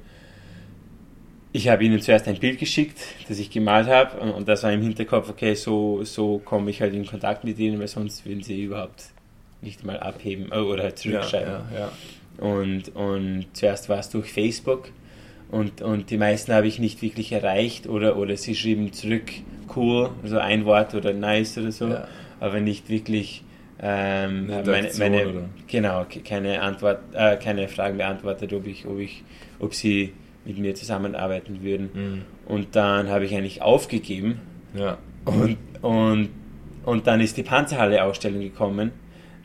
Ich habe ihnen zuerst ein Bild geschickt, das ich gemalt habe und, und das war im Hinterkopf, okay, so, so komme ich halt in Kontakt mit ihnen, weil sonst würden sie überhaupt nicht mal abheben äh, oder halt zurückschreiben. Ja, ja, ja. Und, und zuerst war es durch Facebook und, und die meisten habe ich nicht wirklich erreicht oder, oder sie schrieben zurück cool, so ein Wort oder nice oder so, aber nicht wirklich ähm, meine, meine genau keine Antwort, äh, keine Fragen beantwortet, ob ich, ob ich, ob sie mit mir zusammenarbeiten würden. Mhm. Und dann habe ich eigentlich aufgegeben. Ja. Und, und, und dann ist die Panzerhalle-Ausstellung gekommen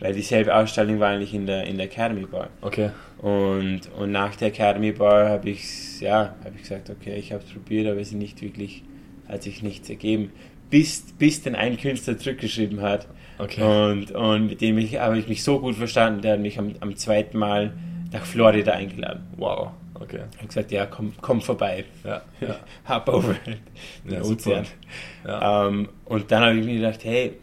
weil dieselbe Ausstellung war eigentlich in der, in der Academy Bar. Okay. Und, und nach der Academy Bar habe ich, ja, hab ich gesagt, okay, ich habe es probiert, aber es nicht wirklich, hat sich nichts ergeben. Bis, bis denn ein Künstler zurückgeschrieben hat. Okay. Und, und mit dem ich, habe ich mich so gut verstanden, der hat mich am, am zweiten Mal nach Florida eingeladen. Wow. Okay. Ich habe gesagt, ja, komm, komm vorbei. Ja, ja. Hab over den ja, Ozean. Ja. Ähm, und dann habe ich mir gedacht, hey,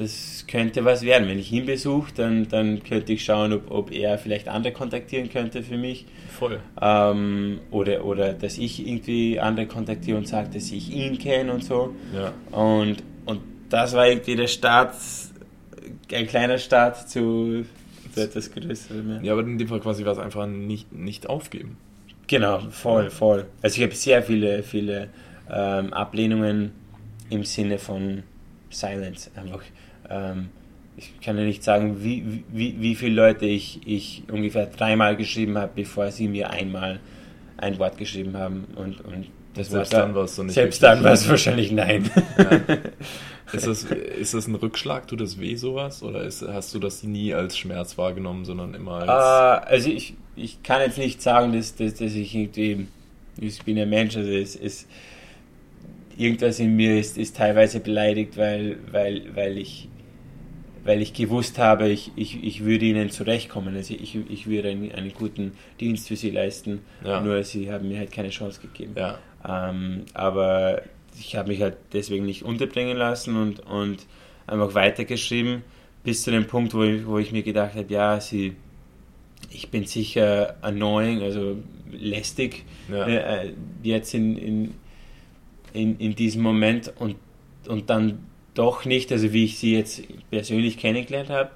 das könnte was werden. Wenn ich ihn besuche, dann, dann könnte ich schauen, ob, ob er vielleicht andere kontaktieren könnte für mich. Voll. Ähm, oder, oder dass ich irgendwie andere kontaktiere und sage, dass ich ihn kenne und so. Ja. Und, und das war irgendwie der Start, ein kleiner Start zu, zu etwas Größerem. Ja, aber in dem Fall quasi war es einfach nicht, nicht aufgeben. Genau, voll, voll. Also ich habe sehr viele, viele ähm, Ablehnungen im Sinne von Silence. Einfach ähm, ich kann ja nicht sagen, wie, wie, wie viele Leute ich, ich ungefähr dreimal geschrieben habe, bevor sie mir einmal ein Wort geschrieben haben. Und, und das selbst war dann war es so nicht. Selbst dann war es wahrscheinlich nein. Ja. Ist, das, ist das ein Rückschlag? Tut das weh, sowas? Oder ist, hast du das nie als Schmerz wahrgenommen, sondern immer als. Uh, also, ich, ich kann jetzt nicht sagen, dass, dass, dass ich irgendwie. Ich bin ein Mensch, also es ist. Irgendwas in mir ist, ist teilweise beleidigt, weil, weil, weil ich weil ich gewusst habe, ich, ich, ich würde ihnen zurechtkommen. Also ich, ich würde einen, einen guten Dienst für sie leisten, ja. nur sie haben mir halt keine Chance gegeben. Ja. Ähm, aber ich habe mich halt deswegen nicht unterbringen lassen und, und einfach weitergeschrieben, bis zu dem Punkt, wo ich, wo ich mir gedacht habe, ja, sie, ich bin sicher annoying, also lästig ja. äh, jetzt in, in, in, in diesem Moment und, und dann doch nicht, also wie ich sie jetzt persönlich kennengelernt habe,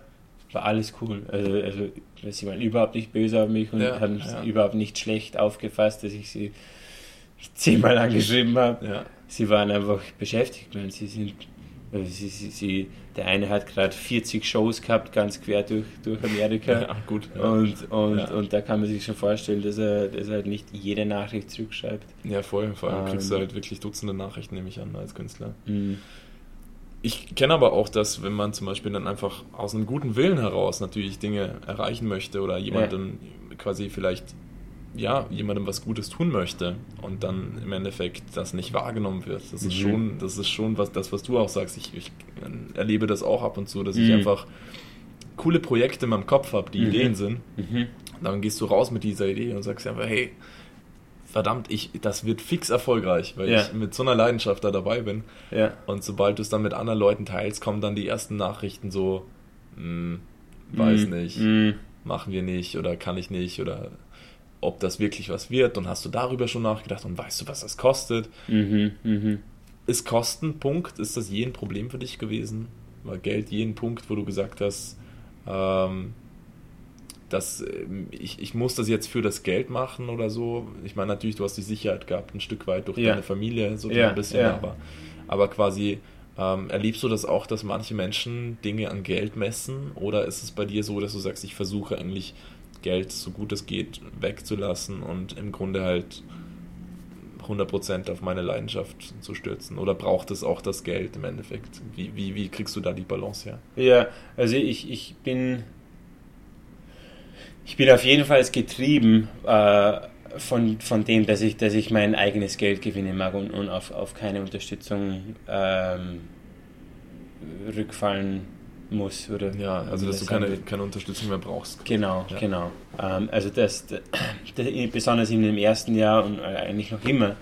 war alles cool. Also, also sie waren überhaupt nicht böse auf mich und ja, haben ja. überhaupt nicht schlecht aufgefasst, dass ich sie zehnmal angeschrieben habe. Ja. Sie waren einfach beschäftigt. Meine, sie sind, sie, sie, sie, der eine hat gerade 40 Shows gehabt, ganz quer durch, durch Amerika. Ja, gut. Und, und, und da kann man sich schon vorstellen, dass er, dass er halt nicht jede Nachricht zurückschreibt. Ja, voll. Vor allem ähm, kriegst du halt wirklich Dutzende Nachrichten, nehme ich an, als Künstler. Mhm. Ich kenne aber auch, dass wenn man zum Beispiel dann einfach aus einem guten Willen heraus natürlich Dinge erreichen möchte oder jemandem ja. quasi vielleicht ja, jemandem was Gutes tun möchte und dann im Endeffekt das nicht wahrgenommen wird. Das mhm. ist schon, das ist schon was, das, was du auch sagst. Ich, ich erlebe das auch ab und zu, dass mhm. ich einfach coole Projekte in meinem Kopf habe, die mhm. Ideen sind. Mhm. Dann gehst du raus mit dieser Idee und sagst einfach, hey, verdammt, ich, das wird fix erfolgreich, weil ja. ich mit so einer Leidenschaft da dabei bin. Ja. Und sobald du es dann mit anderen Leuten teilst, kommen dann die ersten Nachrichten so, hm, weiß mm, nicht, mm. machen wir nicht oder kann ich nicht oder ob das wirklich was wird und hast du darüber schon nachgedacht und weißt du, was das kostet? Mhm, mh. Ist Kostenpunkt, ist das je ein Problem für dich gewesen? War Geld je ein Punkt, wo du gesagt hast, ähm, dass ähm, ich, ich muss das jetzt für das Geld machen oder so. Ich meine, natürlich, du hast die Sicherheit gehabt, ein Stück weit durch ja. deine Familie, so ja, ein bisschen, ja. aber, aber quasi ähm, erlebst du das auch, dass manche Menschen Dinge an Geld messen oder ist es bei dir so, dass du sagst, ich versuche eigentlich Geld so gut es geht wegzulassen und im Grunde halt 100% auf meine Leidenschaft zu stürzen? Oder braucht es auch das Geld im Endeffekt? Wie, wie, wie kriegst du da die Balance her? Ja, also ich, ich bin ich bin auf jeden Fall getrieben äh, von, von dem, dass ich, dass ich mein eigenes Geld gewinnen mag und, und auf, auf keine Unterstützung ähm, rückfallen muss. Oder ja, also dass du keine, keine Unterstützung mehr brauchst. Genau, ja. genau. Ähm, also das, das, besonders in dem ersten Jahr und eigentlich noch immer,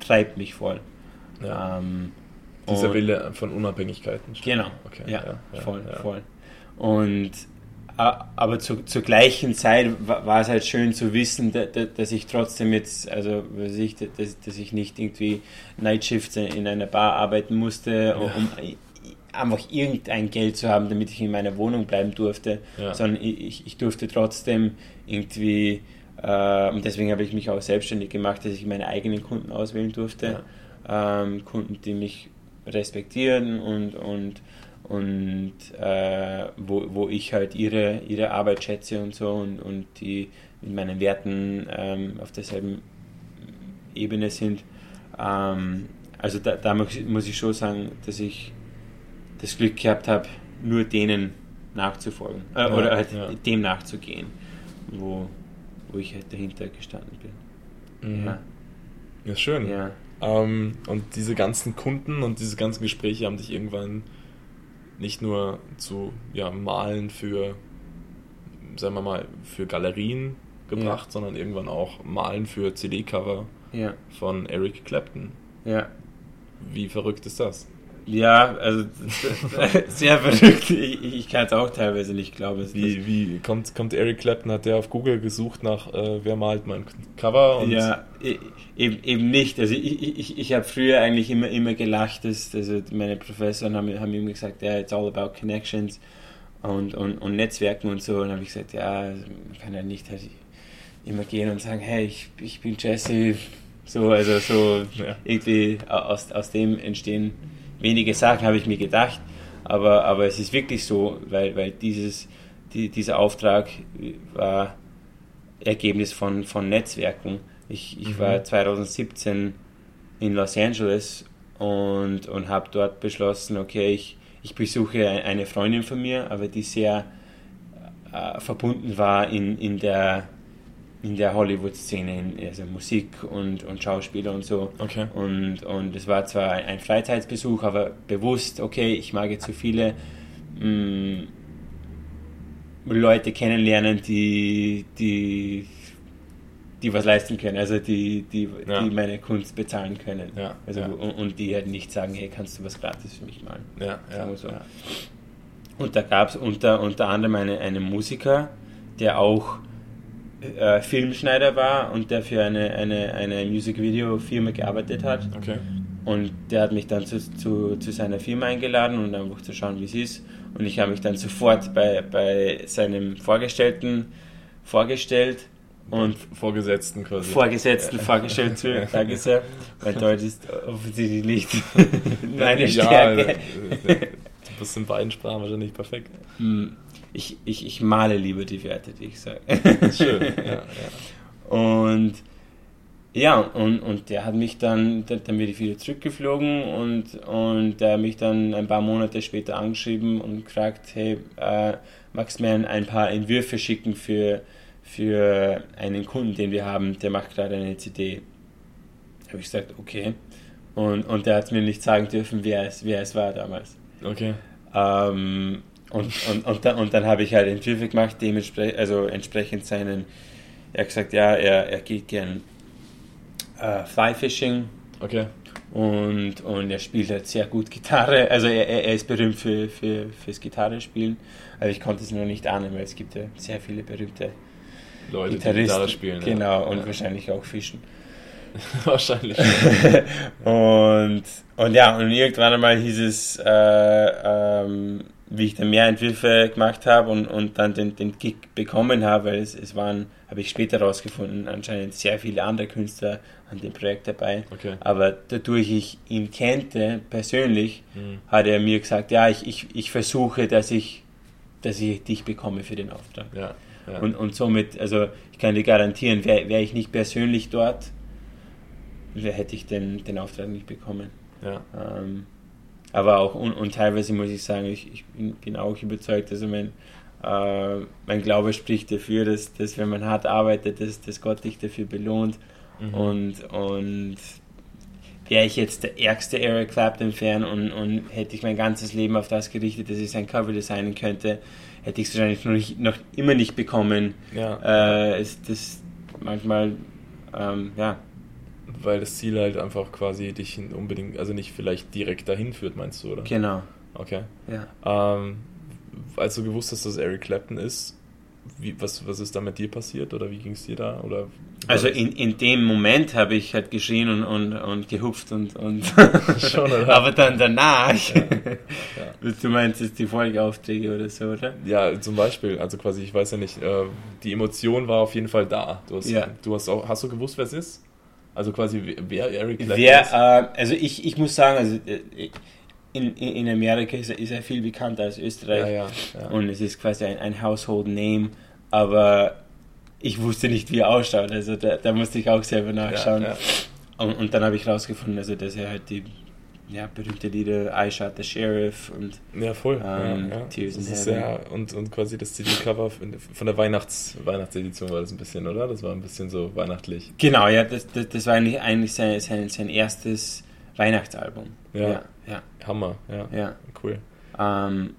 treibt mich voll. Ja. Ähm, Dieser Wille von Unabhängigkeit. Genau. Okay. Ja, ja, voll, voll. Und aber zu, zur gleichen Zeit wa- war es halt schön zu wissen, da, da, dass ich trotzdem jetzt, also ich, dass, dass ich nicht irgendwie Nightshifts in einer Bar arbeiten musste, um, einfach irgendein Geld zu haben, damit ich in meiner Wohnung bleiben durfte, Ja. sondern ich, ich durfte trotzdem irgendwie, äh, und deswegen habe ich mich auch selbstständig gemacht, dass ich meine eigenen Kunden auswählen durfte. Ähm, Kunden, die mich respektieren und, und, und äh, wo, wo ich halt ihre, ihre Arbeit schätze und so und, und die mit meinen Werten ähm, auf derselben Ebene sind. Ähm, also da, da muss ich schon sagen, dass ich das Glück gehabt habe, nur denen nachzufolgen äh, Ja, oder halt ja. dem nachzugehen, wo, wo ich halt dahinter gestanden bin. Mhm. Ja, Ja, schön. ja. Ähm, und diese ganzen Kunden und diese ganzen Gespräche haben dich irgendwann nicht nur zu ja, Malen für, sagen wir mal, für Galerien gebracht, sondern irgendwann auch Malen für CD-Cover von Eric Clapton. Ja, Wie verrückt ist das? Ja also sehr verrückt. Ich, ich kann es auch teilweise nicht glauben. Wie, wie kommt, kommt Eric Clapton, hat der auf Google gesucht nach, äh, wer malt mein Cover? Und ja, eben, eben nicht. Also ich, ich, ich habe früher eigentlich immer, immer gelacht, dass, also meine Professoren haben, haben immer gesagt, ja, it's all about connections und, und, und Netzwerken und so. Und habe ich gesagt, ja, also man kann ja nicht halt immer gehen und sagen, hey, ich, ich bin Jesse. So, also so Ja. irgendwie aus, aus dem entstehen wenige Sachen, habe ich mir gedacht. Aber, aber es ist wirklich so, weil, weil dieses, die, dieser Auftrag war Ergebnis von, von Netzwerken. Ich, ich Mhm. war 2017 in Los Angeles und, und habe dort beschlossen, okay, ich, ich besuche ein- eine Freundin von mir, aber die sehr äh, verbunden war in, in der, in der Hollywood-Szene, in- also Musik und, und Schauspieler und so. Okay. Und, und es war zwar ein Freizeitbesuch, aber bewusst, okay, ich mag jetzt so viele mh, Leute kennenlernen, die, die, die was leisten können, also die, die, Ja. die meine Kunst bezahlen können. Ja, Also, ja. Und, und die halt nicht sagen, hey, kannst du was gratis für mich malen? Ja, ja, so. Und da gab es unter, unter anderem eine, einen Musiker, der auch äh, Filmschneider war und der für eine, eine, eine Music-Video-Firma gearbeitet hat. Okay. Und der hat mich dann zu, zu, zu seiner Firma eingeladen und einfach zu schauen, wie es ist. Und ich habe mich dann sofort bei, bei seinem Vorgestellten vorgestellt und Vorgesetzten quasi. Vorgesetzten vorgestellt, Entschuldigung, danke sehr, weil Deutsch ist offensichtlich nicht meine ja, Stärke. äh, Du bist in beiden Sprachen wahrscheinlich perfekt. Ich, ich, ich male lieber die Werte, die ich sage. Schön. Ja, ja. Und ja, und, und der hat mich dann, dann bin ich wieder zurückgeflogen und, und der hat mich dann ein paar Monate später angeschrieben und gefragt, hey, äh, magst du mir ein, ein paar Entwürfe schicken für, für einen Kunden, den wir haben, der macht gerade eine CD. Habe ich gesagt, okay. Und, und der hat mir nicht sagen dürfen, wer es, wer es war damals. Okay. Ähm, und, und, und, dann, und dann habe ich halt Entwürfe gemacht, dementsprechend, also entsprechend seinen, er hat gesagt, ja, er, er geht gern äh, Fly Fishing Okay. und, und er spielt halt sehr gut Gitarre, also er, er er ist berühmt für, für, fürs Gitarrespielen, aber ich konnte es noch nicht ahnen, weil es gibt ja sehr viele berühmte Leute, die Gitarristen. Gitarre spielen. Genau, ja. und ja. wahrscheinlich auch Fischen. wahrscheinlich. und, und ja, und irgendwann einmal hieß es, äh, ähm, wie ich dann mehr Entwürfe gemacht habe und, und dann den, den Gig bekommen habe, weil es, es waren, habe ich später rausgefunden, anscheinend sehr viele andere Künstler an dem Projekt dabei. Okay. Aber dadurch ich ihn kannte, persönlich, Mhm. hat er mir gesagt, ja, ich, ich, ich versuche, dass ich, dass ich dich bekomme für den Auftrag. Ja. ja. Und, und somit, also ich kann dir garantieren, wäre wär ich nicht persönlich dort, hätte ich den, den Auftrag nicht bekommen. ja. Ähm, aber auch, und, und teilweise muss ich sagen, ich, ich bin, auch überzeugt, also mein, äh, mein Glaube spricht dafür, dass, dass wenn man hart arbeitet, dass, dass Gott dich dafür belohnt. Mhm. Und, und wäre ich jetzt der ärgste Eric Clapton-Fan und, und hätte ich mein ganzes Leben auf das gerichtet, dass ich sein Cover designen könnte, hätte ich es wahrscheinlich noch, nicht, noch immer nicht bekommen. ja. Äh, ist das manchmal, ähm, ja, weil das Ziel halt einfach quasi dich unbedingt, also nicht vielleicht direkt dahin führt, meinst du, oder? Genau. Okay. Ja. Ähm, als du gewusst hast, dass Eric Clapton ist, wie, was, was ist da mit dir passiert oder wie ging es dir da? Oder Also in, in dem Moment habe ich halt geschrien und, und, und gehupft und, und Schon, oder? aber dann danach, ja. du meinst jetzt die Folgeaufträge oder so, oder? ja, zum Beispiel, also quasi, ich weiß ja nicht, äh, die Emotion war auf jeden Fall da. Du hast, Ja. du hast auch, hast du gewusst, wer es ist? Also quasi, wer- Eric Clapton Wer, ist? äh, also ich, ich muss sagen, also äh, in, in Amerika ist er, ist er viel bekannter als Österreich. ja, ja, ja. Und es ist quasi ein, ein Household Name, aber ich wusste nicht, wie er ausschaut. Also da, da musste ich auch selber nachschauen. Und, und dann habe ich rausgefunden, also dass er halt die ja, berühmte Lieder I Shot the Sheriff und Ja, voll. Ähm, ja, ja. Tears das in ist Heaven. ja, und, und quasi das CD-Cover von der Weihnachts Weihnachtsedition war das ein bisschen, oder? Das war ein bisschen so weihnachtlich. genau, ja, das, das, das war eigentlich, eigentlich sein, sein, sein erstes Weihnachtsalbum. Ja. ja, ja. Hammer, ja. ja. Cool. Ähm,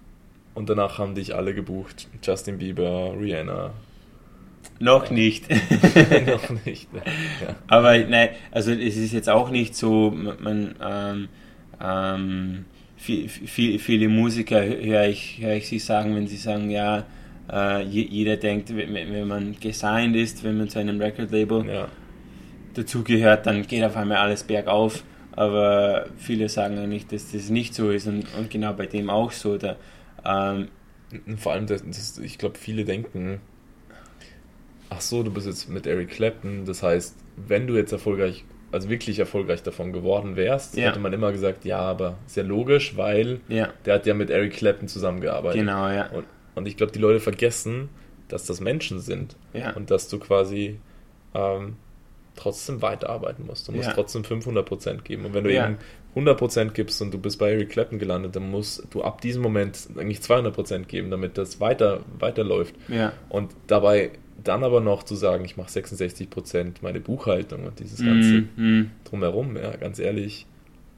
Und danach haben dich alle gebucht. Justin Bieber, Rihanna. noch nicht. Noch nicht. Ja. Aber nein, also es ist jetzt auch nicht so, man, man ähm, ähm, viel, viel, viele Musiker höre ich, höre ich sie sagen, wenn sie sagen, ja, äh, je- jeder denkt, wenn, wenn man gesigned ist, wenn man zu einem Record-Label ja. dazugehört, dann geht auf einmal alles bergauf. Aber viele sagen eigentlich, dass das nicht so ist und, und genau bei dem auch so. Da, ähm, Vor allem, das, das, ich glaube, viele denken, ach so, du bist jetzt mit Eric Clapton, das heißt, wenn du jetzt erfolgreich, also wirklich erfolgreich davon geworden wärst, Ja. hätte man immer gesagt, ja, aber ist ja logisch, weil ja, der hat ja mit Eric Clapton zusammengearbeitet. genau, ja. Und, und ich glaube, die Leute vergessen, dass das Menschen sind ja. und dass du quasi ähm, trotzdem weiterarbeiten musst. Du musst Ja. trotzdem 500% geben. Und wenn du Ja. eben 100% gibst und du bist bei Eric Clapton gelandet, dann musst du ab diesem Moment eigentlich 200% geben, damit das weiter weiterläuft. ja. Und dabei dann aber noch zu sagen, ich mache 66% meine Buchhaltung und dieses Ganze Mm, drumherum, ja, ganz ehrlich,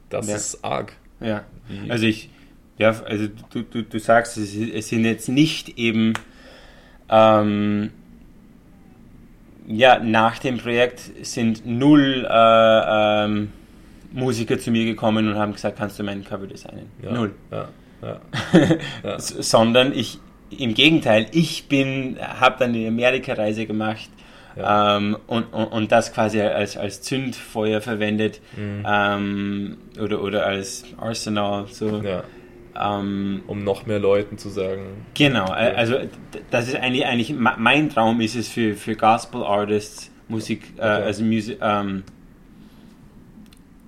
das Ja. ist arg. Ja, Wie- also ich, ja, also du, du, du sagst, es, sind jetzt nicht eben, ähm, ja, nach dem Projekt sind null äh, ähm, Musiker zu mir gekommen und haben gesagt, kannst du meinen Cover designen? Ja, Null. Ja, ja, Sondern ich, im Gegenteil, ich bin, habe dann die Amerika-Reise gemacht Ja. ähm, und, und, und das quasi als, als Zündfeuer verwendet Mhm. ähm, oder, oder als Arsenal. So. ja. Ähm, Um noch mehr Leuten zu sagen, genau, äh, also das ist eigentlich, eigentlich mein Traum ist es für, für Gospel Artists Musik, äh, Okay. also Music, ähm,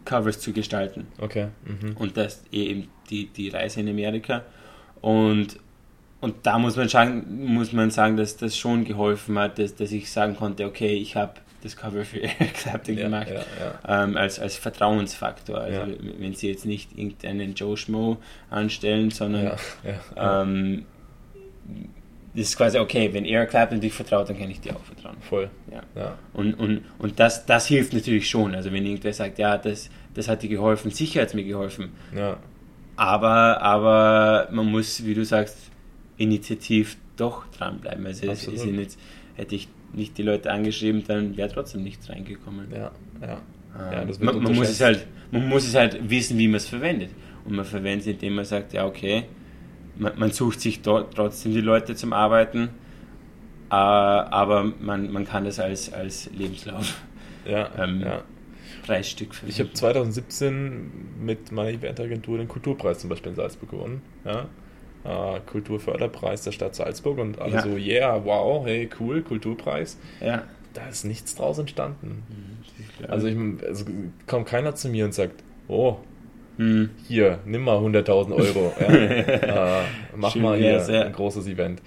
Covers zu gestalten. okay, mhm. Und das eben die, die Reise in Amerika. Und, und da muss man sagen, muss man sagen, dass das schon geholfen hat, dass, dass ich sagen konnte, okay, ich habe das Cover für Eric Clapton ja, gemacht. ja, ja. ähm, als, als Vertrauensfaktor. Also wenn sie jetzt nicht irgendeinen Joe Schmo anstellen, sondern ähm, das ist quasi okay, wenn Eric Clapton dich vertraut, dann kann ich dir auch vertrauen. voll. Ja. Ja, Und, und, und das, das hilft natürlich schon. Also wenn irgendwer sagt, ja, das, das hat dir geholfen, sicher hat es mir geholfen. ja, Aber, aber man muss, wie du sagst, initiativ doch dranbleiben. Also es, Absolut. es jetzt, hätte ich nicht die Leute angeschrieben, dann wäre trotzdem nichts reingekommen. ja, ja. Ähm, Ja, wird man, man, muss es halt, man muss es halt wissen, wie man es verwendet. Und man verwendet es, indem man sagt, ja, okay, man, man sucht sich dort trotzdem die Leute zum Arbeiten, äh, aber man, man kann das als, als Lebenslauf Ja, Ähm, ja. Preisstück Ich habe 2017 mit meiner Eventagentur den Kulturpreis zum Beispiel in Salzburg gewonnen. Ja? Äh, Kulturförderpreis der Stadt Salzburg und alle Ja. so, yeah, wow, hey, cool, Kulturpreis. Ja. Da ist nichts draus entstanden. Also, Also, ich, also kommt keiner zu mir und sagt, oh, hm, hier, nimm mal 100.000 Euro. ja, äh, mach Schön mal hier ja. ein großes Event.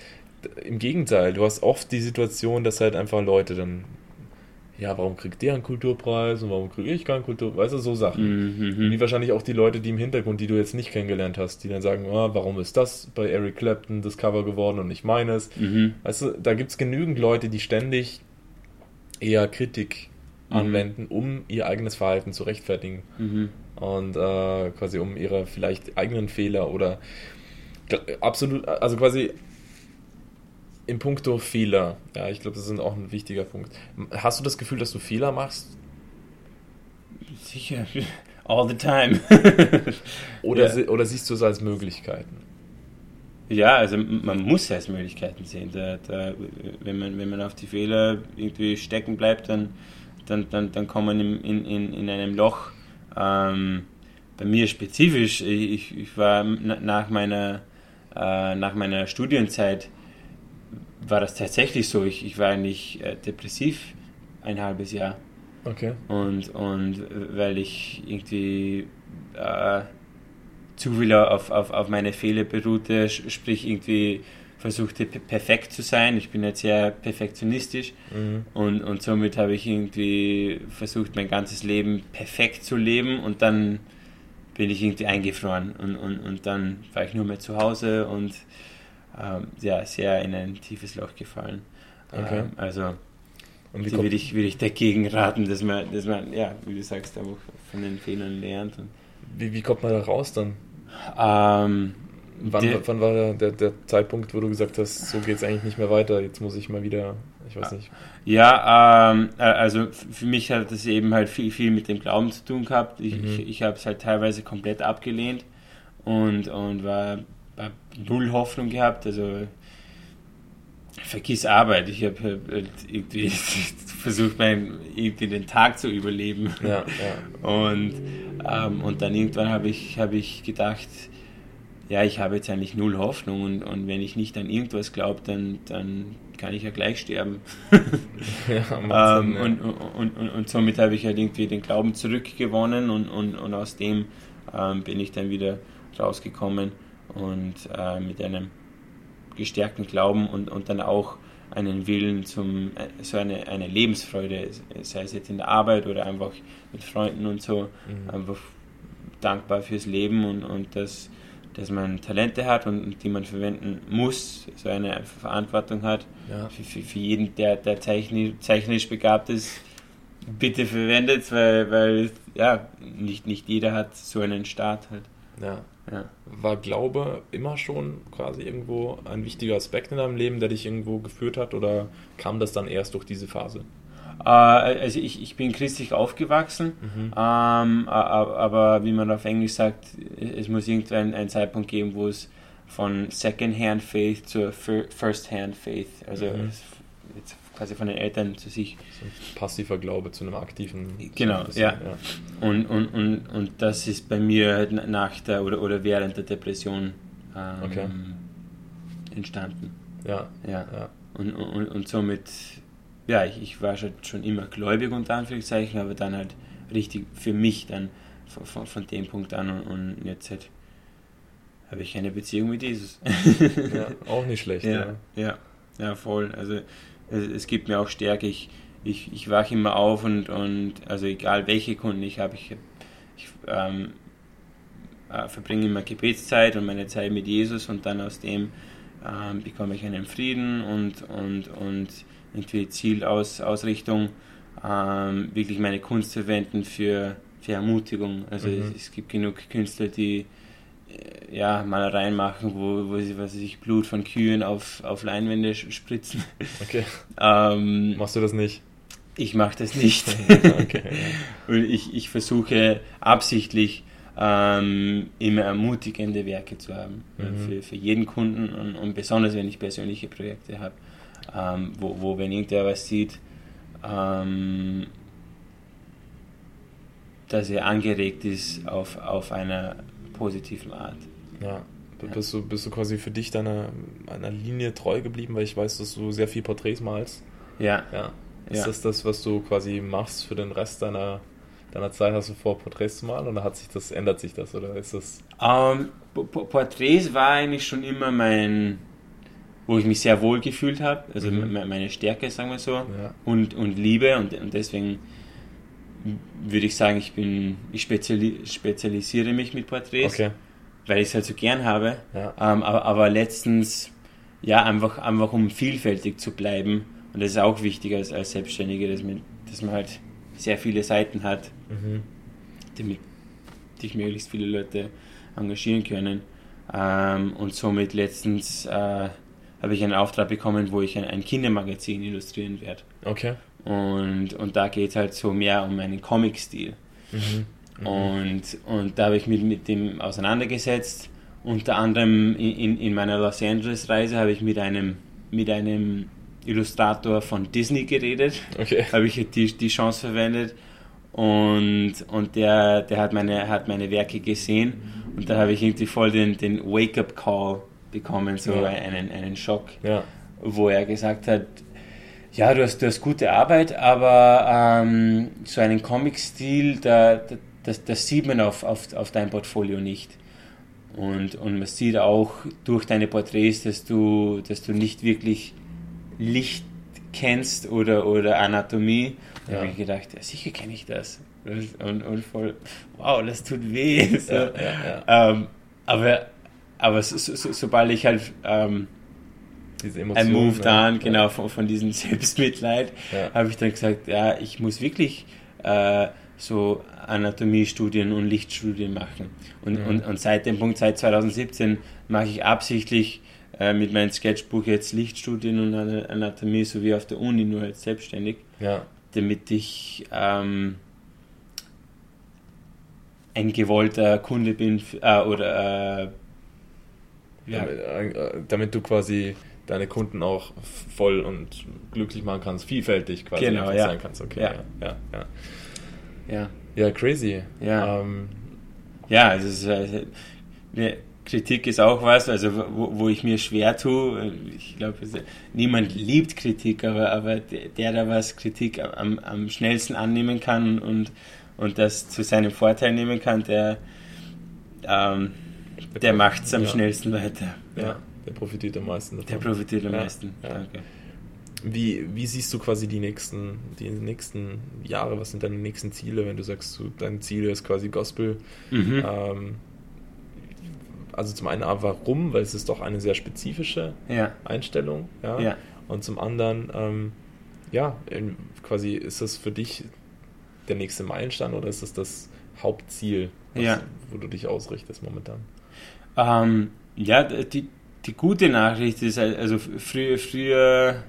Im Gegenteil, du hast oft die Situation, dass halt einfach Leute dann, ja, warum kriegt der einen Kulturpreis und warum kriege ich keinen Kulturpreis? Weißt du, so Sachen. mhm, Wie wahrscheinlich auch die Leute, die im Hintergrund, die du jetzt nicht kennengelernt hast, die dann sagen, ah, warum ist das bei Eric Clapton das Cover geworden und nicht meines? mhm, Weißt du, da gibt es genügend Leute, die ständig eher Kritik Mhm. anwenden, um ihr eigenes Verhalten zu rechtfertigen mhm, und äh, quasi um ihre vielleicht eigenen Fehler oder absolut, also quasi in puncto Fehler, ja, ich glaube, das ist auch ein wichtiger Punkt. Hast du das Gefühl, dass du Fehler machst? Sicher, all the time. Oder, Ja. oder siehst du es als Möglichkeiten? Ja, also man muss es als Möglichkeiten sehen. Da, da, wenn, man, wenn man auf die Fehler irgendwie stecken bleibt, dann, dann, dann, dann kommt man in, in, in, in einem Loch. Ähm, bei mir spezifisch, ich, ich war na- nach meiner, äh, nach meiner Studienzeit, war das tatsächlich so. Ich, ich war eigentlich äh, depressiv ein halbes Jahr. Okay. Und, und weil ich irgendwie äh, zu viel auf, auf, auf meine Fehler beruhte, sprich irgendwie versuchte pe- perfekt zu sein. Ich bin jetzt sehr perfektionistisch Mhm. und, und somit habe ich irgendwie versucht, mein ganzes Leben perfekt zu leben und dann bin ich irgendwie eingefroren und, und, und dann war ich nur mehr zu Hause und ähm, ja, sehr in ein tiefes Loch gefallen. Okay. Ähm, also Und die kommt, würde ich, würde ich dagegen raten, dass man, dass man, ja, wie du sagst, einfach von den Fehlern lernt. Wie, wie kommt man da raus dann? ähm, Wann, der- wann war der, der, Zeitpunkt, wo du gesagt hast, so geht es eigentlich nicht mehr weiter, jetzt muss ich mal wieder, ich weiß nicht. ja, ähm, äh, also für mich hat das eben halt viel, viel mit dem Glauben zu tun gehabt. Ich, Mhm. ich, ich habe es halt teilweise komplett abgelehnt und, und war null Hoffnung gehabt. Also vergiss Arbeit. Ich habe hab halt irgendwie versucht, mein, irgendwie den Tag zu überleben. Ja, ja. Und, ähm, und dann irgendwann habe ich, hab ich gedacht, ja, ich habe jetzt eigentlich null Hoffnung und, und wenn ich nicht an irgendwas glaube, dann, dann kann ich ja gleich sterben. ja, ähm, Sinn, und, und, und, und somit habe ich halt irgendwie den Glauben zurückgewonnen und, und, und aus dem ähm, bin ich dann wieder rausgekommen und äh, mit einem gestärkten Glauben und, und dann auch einen Willen zum, äh, so eine, eine Lebensfreude, sei es jetzt in der Arbeit oder einfach mit Freunden und so, Mhm. einfach dankbar fürs Leben und, und dass, dass man Talente hat und die man verwenden muss, so eine Verantwortung hat. ja. Für, für, für jeden, der, der zeichnisch, zeichnerisch begabt ist, bitte verwendet, weil, weil ja, nicht, nicht jeder hat so einen Start halt. Ja. Ja. War Glaube immer schon quasi irgendwo ein wichtiger Aspekt in deinem Leben, der dich irgendwo geführt hat oder kam das dann erst durch diese Phase? Äh, also ich, ich bin christlich aufgewachsen, ähm, a- a- aber wie man auf Englisch sagt, es muss irgendwann einen Zeitpunkt geben, wo es von Second-Hand Faith zur Fir- First-Hand Faith, also Mhm. jetzt quasi von den Eltern zu sich So ein passiver Glaube zu einem aktiven. Genau, bisschen, ja. Und, und, und, und das ist bei mir halt nach der oder, oder während der Depression ähm, Okay. entstanden. Ja, Ja. ja. Und, und, und somit, ja, ich, ich war schon, schon immer gläubig unter Anführungszeichen, aber dann halt richtig für mich dann von, von, von dem Punkt an und, und jetzt halt habe ich eine Beziehung mit Jesus. ja. Auch nicht schlecht. Ja, ja, ja, voll. Also es, es gibt mir auch Stärke. Ich, ich, ich wache immer auf und, und also egal welche Kunden ich habe, ich, ich ähm, äh, verbringe immer Gebetszeit und meine Zeit mit Jesus und dann aus dem ähm, bekomme ich einen Frieden und, und, und irgendwie Zielausrichtung, ähm, wirklich meine Kunst zu verwenden für, für Ermutigung. Also Mhm. es, es gibt genug Künstler, die ja, Malereien machen, wo, wo sie was weiß ich, Blut von Kühen auf, auf Leinwände spritzen. Okay. Ähm, Machst du das nicht? ich mache das nicht. Okay. Und ich, ich versuche absichtlich ähm, immer ermutigende Werke zu haben Mhm. für, für jeden Kunden und, und besonders wenn ich persönliche Projekte habe, ähm, wo, wo wenn irgendwer was sieht, ähm, dass er angeregt ist auf, auf einer positiven Art. Ja. Bist du, bist du quasi für dich deiner, einer Linie treu geblieben, weil ich weiß, dass du sehr viel Porträts malst. Ja, Ja. Ist Ja. das das, was du quasi machst für den Rest deiner, deiner Zeit? Hast du vor, Porträts zu malen oder hat sich das, ändert sich das oder ist das. Ähm, P- P- Porträts war eigentlich schon immer mein, wo ich mich sehr wohl gefühlt habe, also Mhm. me- meine Stärke, sagen wir so, Ja. und, und Liebe und, und deswegen würde ich sagen, ich bin, ich speziali spezialisiere mich mit Porträts, Okay. weil ich es halt so gern habe, Ja. ähm, aber, aber letztens, ja, einfach, einfach um vielfältig zu bleiben und das ist auch wichtig als, als Selbstständiger, dass man, dass man halt sehr viele Seiten hat, Mhm. damit sich möglichst viele Leute engagieren können. Ähm, und somit letztens äh, habe ich einen Auftrag bekommen, wo ich ein, ein Kindermagazin illustrieren werde. Okay. Und, und da geht es halt so mehr um einen Comic-Stil. Mhm. Mhm. Und, und da habe ich mich mit dem auseinandergesetzt. Unter anderem in, in meiner Los Angeles-Reise habe ich mit einem, mit einem Illustrator von Disney geredet. Okay. Habe ich die, die Chance verwendet. Und, und der, der hat, meine, hat meine Werke gesehen. Und da habe ich irgendwie voll den, den Wake-up-Call bekommen, so ja. einen, einen Schock, ja. wo er gesagt hat, ja, du hast, du hast gute Arbeit, aber ähm, so einen Comic-Stil, da, das, das sieht man auf, auf, auf deinem Portfolio nicht. Und, und man sieht auch durch deine Porträts, dass du, dass du nicht wirklich Licht kennst oder, oder Anatomie. Da ja. habe ich gedacht, ja, sicher kenne ich das. Und, und voll, wow, das tut weh. So. Ja, ähm, aber aber so, so, sobald ich halt ähm, ein Move dann, genau, von, von diesem Selbstmitleid, habe ich dann gesagt, ja, ich muss wirklich äh, so Anatomiestudien und Lichtstudien machen. Und, mhm. und, und seit dem Punkt, seit 2017, mache ich absichtlich äh, mit meinem Sketchbuch jetzt Lichtstudien und Anatomie sowie auf der Uni nur als selbstständig, ja. damit ich ähm, ein gewollter Kunde bin äh, oder äh, ja. damit, äh, damit, du quasi deine Kunden auch voll und glücklich machen kannst, vielfältig quasi genau, ja. sein kannst. Okay, ja. Ja, ja, ja. ja. crazy. Ja, ähm, ja also es ist, also, Kritik ist auch was, also wo, wo ich mir schwer tue. Ich glaube, niemand liebt Kritik, aber, aber der, der was Kritik am, am schnellsten annehmen kann und, und das zu seinem Vorteil nehmen kann, der, ähm, der macht es am ja. schnellsten weiter. Ja. Der profitiert am meisten davon. Der profitiert am meisten, danke. Wie, wie siehst du quasi die nächsten, die nächsten Jahre? Was sind deine nächsten Ziele, wenn du sagst, du, dein Ziel ist quasi Gospel? Mhm. Ähm, also zum einen, warum? Weil es ist doch eine sehr spezifische ja. Einstellung. Ja? ja. Und zum anderen, ähm, ja, quasi ist das für dich der nächste Meilenstein oder ist das das Hauptziel, was, ja. wo du dich ausrichtest momentan? Ähm, ja, die, die gute Nachricht ist, also früher, früher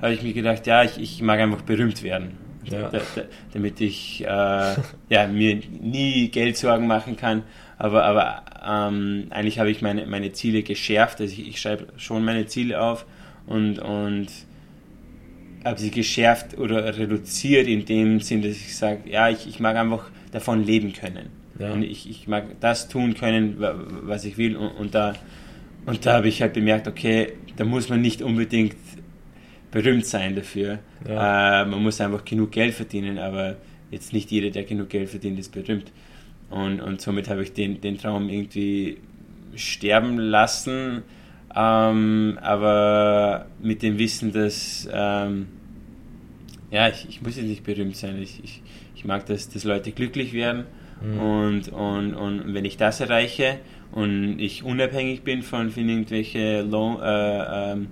habe ich mir gedacht, ja, ich, ich mag einfach berühmt werden. Ja. Da, da, damit ich äh, ja, mir nie Geldsorgen machen kann. Aber, aber ähm, eigentlich habe ich meine, meine Ziele geschärft. Also ich, ich schreibe schon meine Ziele auf und, und habe sie geschärft oder reduziert in dem Sinn, dass ich sage, ja, ich, ich mag einfach davon leben können. Ja. Und ich, ich mag das tun können, was ich will. Und, und da, und da habe ich halt bemerkt, okay, da muss man nicht unbedingt berühmt sein dafür. Ja. Äh, man muss einfach genug Geld verdienen, aber jetzt nicht jeder, der genug Geld verdient, ist berühmt. Und, und somit habe ich den, den Traum irgendwie sterben lassen, ähm, aber mit dem Wissen, dass ähm, ja, ich, ich muss jetzt nicht berühmt sein. Ich, ich, ich mag, dass, dass Leute glücklich werden mhm. und, und, und wenn ich das erreiche und ich unabhängig bin von, irgendwelchen Loan, äh, ähm,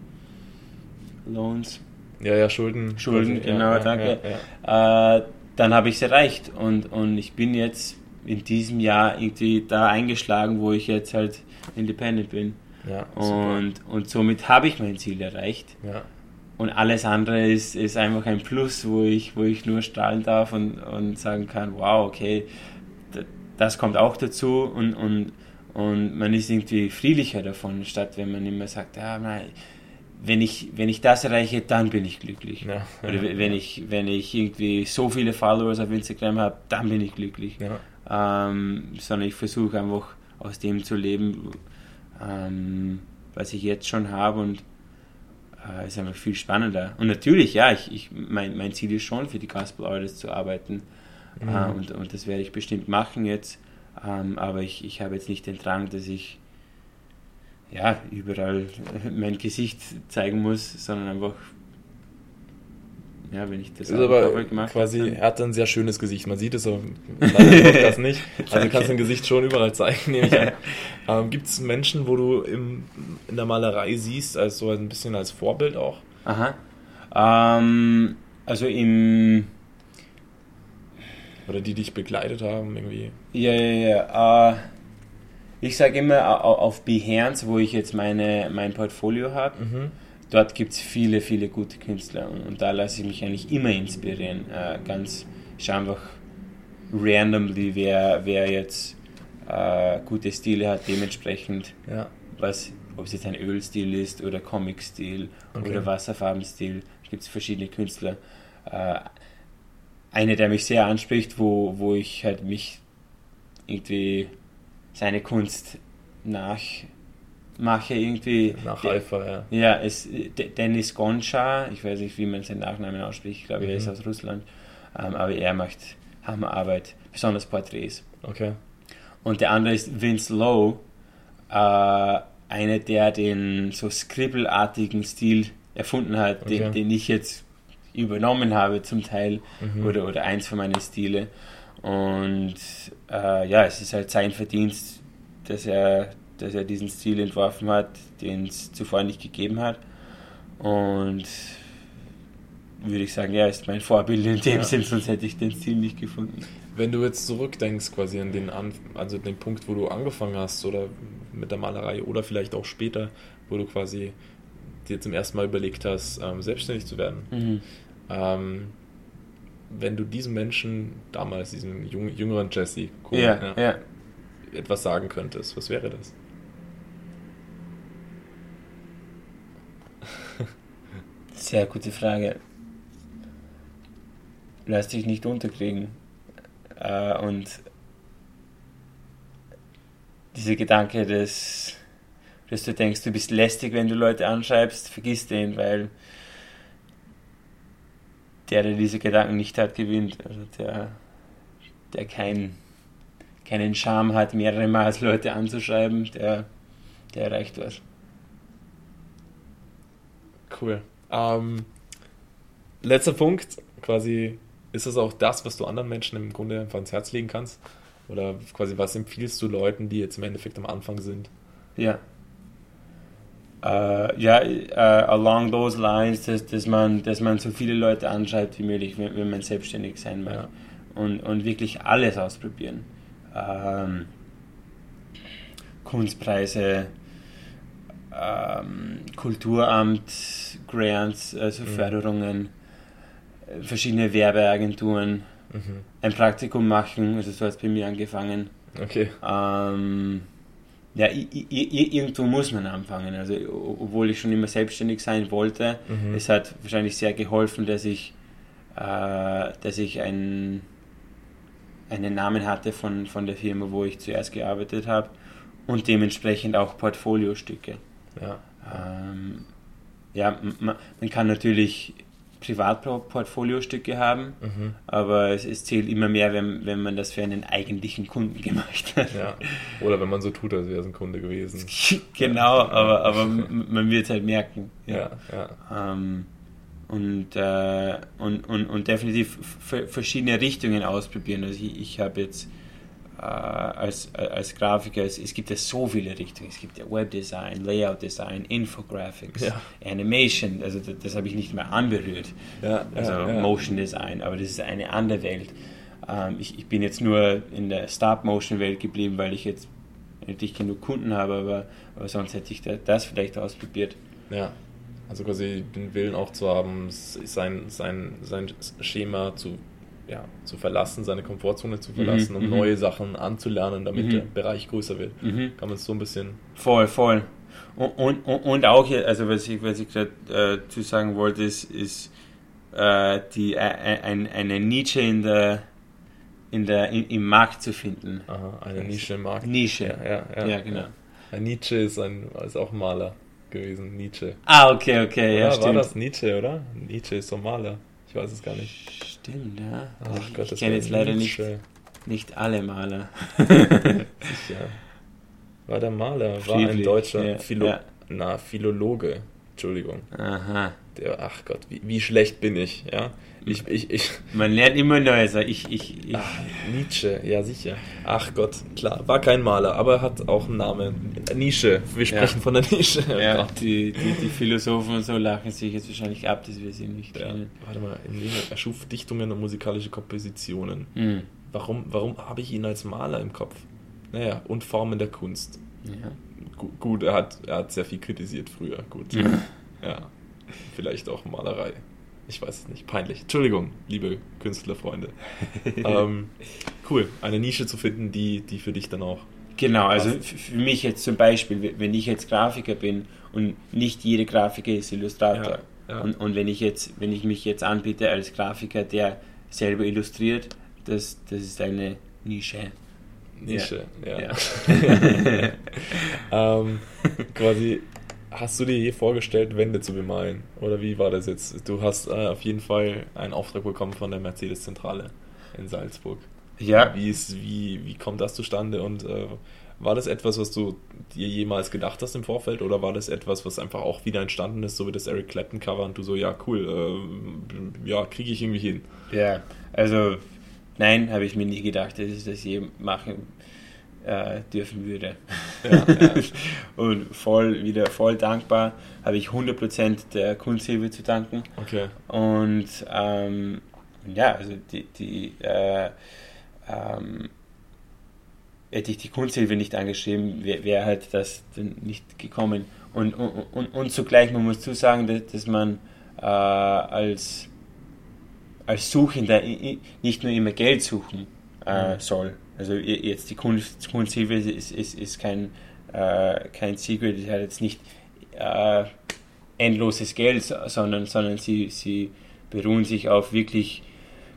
Loans. Ja, ja, Schulden. Schulden, also, genau, ja, danke. Ja, äh, dann habe ich es erreicht und, und ich bin jetzt in diesem Jahr irgendwie da eingeschlagen, wo ich jetzt halt independent bin. Ja, und, und somit habe ich mein Ziel erreicht. Ja. Und alles andere ist, ist einfach ein Plus, wo ich, wo ich nur strahlen darf und, und sagen kann, wow, okay, das kommt auch dazu und, und, und man ist irgendwie friedlicher davon, statt wenn man immer sagt, ja, nein, wenn ich, wenn ich das erreiche, dann bin ich glücklich. Ja, Oder ja, wenn, ja. Ich, wenn ich irgendwie so viele Followers auf Instagram habe, dann bin ich glücklich. Ähm, sondern ich versuche einfach aus dem zu leben, ähm, was ich jetzt schon habe und äh, ist einfach viel spannender. Und natürlich, ja, ich, ich, mein, mein Ziel ist schon, für die Gospel Artists zu arbeiten. Mhm. Äh, und, und das werde ich bestimmt machen jetzt. Ähm, aber ich, ich habe jetzt nicht den Drang, dass ich ja, überall mein Gesicht zeigen muss, sondern einfach, ja, wenn ich das, ist aber gemacht quasi, habe, er hat ein sehr schönes Gesicht. Man sieht es auch leider das nicht. Also du kannst dein Gesicht schon überall zeigen, nehme ich an. Ähm, Gibt es Menschen, wo du im, in der Malerei siehst, als so ein bisschen als Vorbild auch? Aha. Ähm, also im oder die dich begleitet haben irgendwie? Ja, ja, ja. Uh, ich sage immer auf Behance, wo ich jetzt meine, mein Portfolio habe, mhm. dort gibt es viele, viele gute Künstler und, und da lasse ich mich eigentlich immer inspirieren. Äh, ganz, einfach randomly, wer, wer jetzt äh, gute Stile hat, dementsprechend, Ja. was, ob es jetzt ein Ölstil ist oder Comic-Stil Okay. oder Wasserfarbenstil, gibt es verschiedene Künstler. Äh, eine, der mich sehr anspricht, wo, wo ich halt mich irgendwie seine Kunst nachmache, irgendwie. Nach Eifer, ja. ja, es, D- Dennis Goncha, ich weiß nicht, wie man seinen Nachnamen ausspricht, ich glaube, er ist Mhm. aus Russland, ähm, aber er macht Hammerarbeit, besonders Porträts. Okay. Und der andere ist Vince Lowe, äh, einer, der den so Scribble-artigen Stil erfunden hat, Okay. den, den ich jetzt übernommen habe zum Teil Mhm. oder, oder eins von meinen Stile. Und äh, ja, es ist halt sein Verdienst, dass er, dass er diesen Stil entworfen hat, den es zuvor nicht gegeben hat. Und würde ich sagen, ja, ist mein Vorbild in dem Ja. Sinn, sonst hätte ich den Stil nicht gefunden. Wenn du jetzt zurückdenkst, quasi an den, An also den Punkt, wo du angefangen hast oder mit der Malerei oder vielleicht auch später, wo du quasi dir zum ersten Mal überlegt hast, ähm, selbstständig zu werden. Mhm. Ähm, wenn du diesem Menschen damals, diesem jung, jüngeren Jesse, cool, Ja, ja. etwas sagen könntest, was wäre das? Sehr gute Frage. Lass dich nicht unterkriegen. Äh, und dieser Gedanke, dass, dass du denkst, du bist lästig, wenn du Leute anschreibst, vergiss den, weil der, der diese Gedanken nicht hat, gewinnt. Also der, der kein, keinen Charme hat, mehrere Mal Leute anzuschreiben, der, der erreicht was. Cool. Ähm, letzter Punkt, quasi, ist das auch das, was du anderen Menschen im Grunde einfach ans Herz legen kannst? Oder quasi, was empfiehlst du Leuten, die jetzt im Endeffekt am Anfang sind? Ja. Äh, ja, äh, along those lines, dass, dass, man, dass man so viele Leute anschreibt wie möglich, wenn, wenn man selbstständig sein mag. Ja. Und, und wirklich alles ausprobieren. Ähm, Kunstpreise, ähm, Kulturamt, Grants, also Mhm. Förderungen, verschiedene Werbeagenturen, Mhm. ein Praktikum machen, also so hat es bei mir angefangen. Okay. Ähm, ja, irgendwo muss man anfangen. Also, obwohl ich schon immer selbstständig sein wollte, Mhm. es hat wahrscheinlich sehr geholfen, dass ich, äh, dass ich ein, einen Namen hatte von, von der Firma, wo ich zuerst gearbeitet habe und dementsprechend auch Portfoliostücke. Ja. Ähm, ja, m- ma- man kann natürlich Privatportfoliostücke haben, Mhm. aber es, es zählt immer mehr, wenn, wenn man das für einen eigentlichen Kunden gemacht hat. ja. Oder wenn man so tut, als wäre es ein Kunde gewesen. genau, aber, aber m- man wird halt merken. Ja, ja. Ähm, und, äh, und, und, und definitiv verschiedene Richtungen ausprobieren. Also ich, ich habe jetzt als, als Grafiker, es, es gibt ja so viele Richtungen. Es gibt ja Webdesign, Layout-Design, Infographics, Ja. Animation, also das, das habe ich nicht mehr anberührt. Ja, Also ja. Motion Design, aber das ist eine andere Welt. Ähm, ich, ich bin jetzt nur in der Stop-Motion-Welt geblieben, weil ich jetzt nicht genug Kunden habe, aber, aber sonst hätte ich da, das vielleicht ausprobiert. Ja. Also quasi den Willen auch zu haben, sein, sein, sein Schema zu, ja, zu verlassen, seine Komfortzone zu verlassen, um mhm. neue Sachen anzulernen, damit Mhm. der Bereich größer wird. Mhm. Kann man es so ein bisschen. Voll, voll. Und, und, und- auch, hier, also was ich, was ich gerade äh, zu sagen wollte, ist, ist äh, die, äh, ein, eine Nische in der, in der, in, im Markt zu finden. Aha, eine Nische im Markt. Nische. Ja, ja, ja, Ja, genau. Ein Nietzsche ist, ein, ist auch Maler gewesen. Nietzsche. Ah, okay, okay, ja, Oder? stimmt. War das Nietzsche, oder? Nietzsche ist so ein Maler. Ich weiß es gar nicht. Stimmt, ja. Ach ich Gott, das kenne jetzt leider nicht, nicht alle Maler. Sicher. War der Maler, war ein Friedrich, deutscher ja, Philo ja. Na, Philologe. Entschuldigung. Aha. Der, ach Gott, wie, wie schlecht bin ich, ja? Ich, ich, ich, Man lernt immer Neues. Ich, ich, ich, ach, Nietzsche, ja sicher. Ach Gott, klar, war kein Maler, aber hat auch einen Namen. Nische, wir sprechen von der Nische. ja, Gott. die, die, die Philosophen und so lachen sich jetzt wahrscheinlich ab, dass wir sie nicht Ja, kennen. warte mal, er schuf Dichtungen und musikalische Kompositionen. Hm. Warum, warum habe ich ihn als Maler im Kopf? Naja, und Formen der Kunst. Ja. Gu- Gut, er hat, er hat sehr viel kritisiert früher, gut. Ja. Ja, vielleicht auch Malerei. Ich weiß es nicht. Peinlich. Entschuldigung, liebe Künstlerfreunde. ähm, cool, eine Nische zu finden, die, die für dich dann auch. Genau, also für mich jetzt zum Beispiel, wenn ich jetzt Grafiker bin und nicht jede Grafiker ist Illustrator. Ja, ja. Und, und wenn ich jetzt, wenn ich mich jetzt anbiete als Grafiker, der selber illustriert, das, das ist eine Nische. Nische, ja. ja. ähm, quasi, hast du dir je vorgestellt, Wände zu bemalen? Oder wie war das jetzt? Du hast äh, auf jeden Fall einen Auftrag bekommen von der Mercedes-Zentrale in Salzburg. Ja. Wie, ist, wie, wie kommt das zustande und äh, war das etwas, was du dir jemals gedacht hast im Vorfeld oder war das etwas, was einfach auch wieder entstanden ist, so wie das Eric Clapton Cover und du so, ja cool, äh, ja, kriege ich irgendwie hin? Ja, also nein, habe ich mir nie gedacht, dass ich das je machen äh, dürfen würde. Ja, ja. und voll wieder voll dankbar, habe ich 100% der Kunsthilfe zu danken. Okay. Und ähm, ja, also die, die äh, ähm, hätte ich die Kunsthilfe nicht angeschrieben, wäre wär halt das nicht gekommen. Und, und, und, und zugleich, man muss zusagen, dass, dass man äh, als, als Suchender nicht nur immer Geld suchen äh, mhm. soll. Also jetzt die Kunst, Kunsthilfe ist, ist, ist kein, äh, kein Secret, es hat jetzt nicht äh, endloses Geld, sondern, sondern sie, sie beruhen sich auf wirklich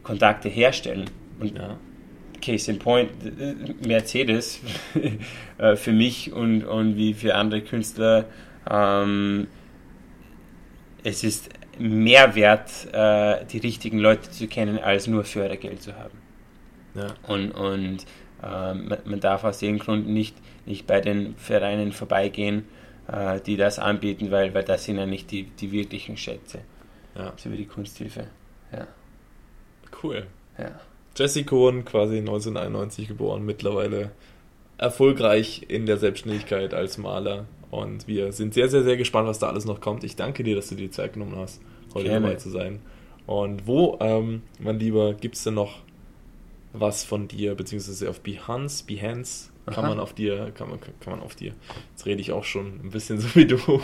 Kontakte herstellen. Und ja. Case in Point, Mercedes äh, für mich und, und wie für andere Künstler, ähm, es ist mehr wert, äh, die richtigen Leute zu kennen, als nur Fördergeld zu haben. Ja. Und, und ähm, man, darf aus dem Grund nicht, nicht bei den Vereinen vorbeigehen, äh, die das anbieten, weil, weil das sind ja nicht die, die wirklichen Schätze. Ja. So wie die Kunsthilfe. Ja. Cool. Ja. Jesse Cohn, quasi 1991 geboren, mittlerweile erfolgreich in der Selbstständigkeit als Maler. Und wir sind sehr, sehr, sehr gespannt, was da alles noch kommt. Ich danke dir, dass du dir die Zeit genommen hast, heute Gerne. dabei zu sein. Und wo, ähm, mein Lieber, gibt es denn noch was von dir, beziehungsweise auf Behance, Behance kann Aha. man auf dir, kann man, kann man auf dir. Jetzt rede ich auch schon ein bisschen so wie du. wo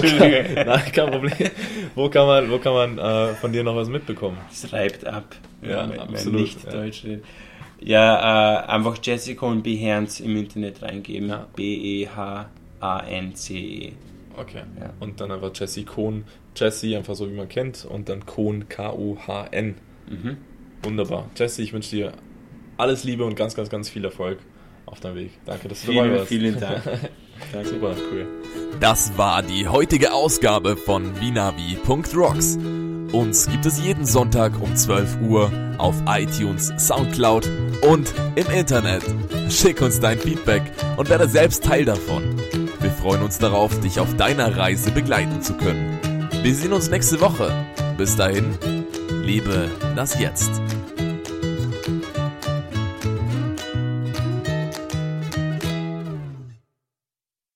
kann, nein, kein Problem. Wo kann man, wo kann man äh, von dir noch was mitbekommen? Es reibt ab. Ja, ja absolut. Nicht ja. Deutsch redet. Ja, äh, einfach Jessica und Behance im Internet reingeben. Ja. B-E-H-A-N-C-E. Okay. Ja. Und dann einfach Jesse Kohn, Jesse einfach so wie man kennt und dann Kohn K-O-H-N. Mhm. Wunderbar. Jesse, ich wünsche dir alles Liebe und ganz, ganz, ganz viel Erfolg auf deinem Weg. Danke, dass du vielen, dabei warst. Vielen Dank. Danke. Super, cool. Das war die heutige Ausgabe von Vinavi.rocks. Uns gibt es jeden Sonntag um 12 Uhr auf iTunes, Soundcloud und im Internet. Schick uns dein Feedback und werde selbst Teil davon. Wir freuen uns darauf, dich auf deiner Reise begleiten zu können. Wir sehen uns nächste Woche. Bis dahin, lebe das Jetzt.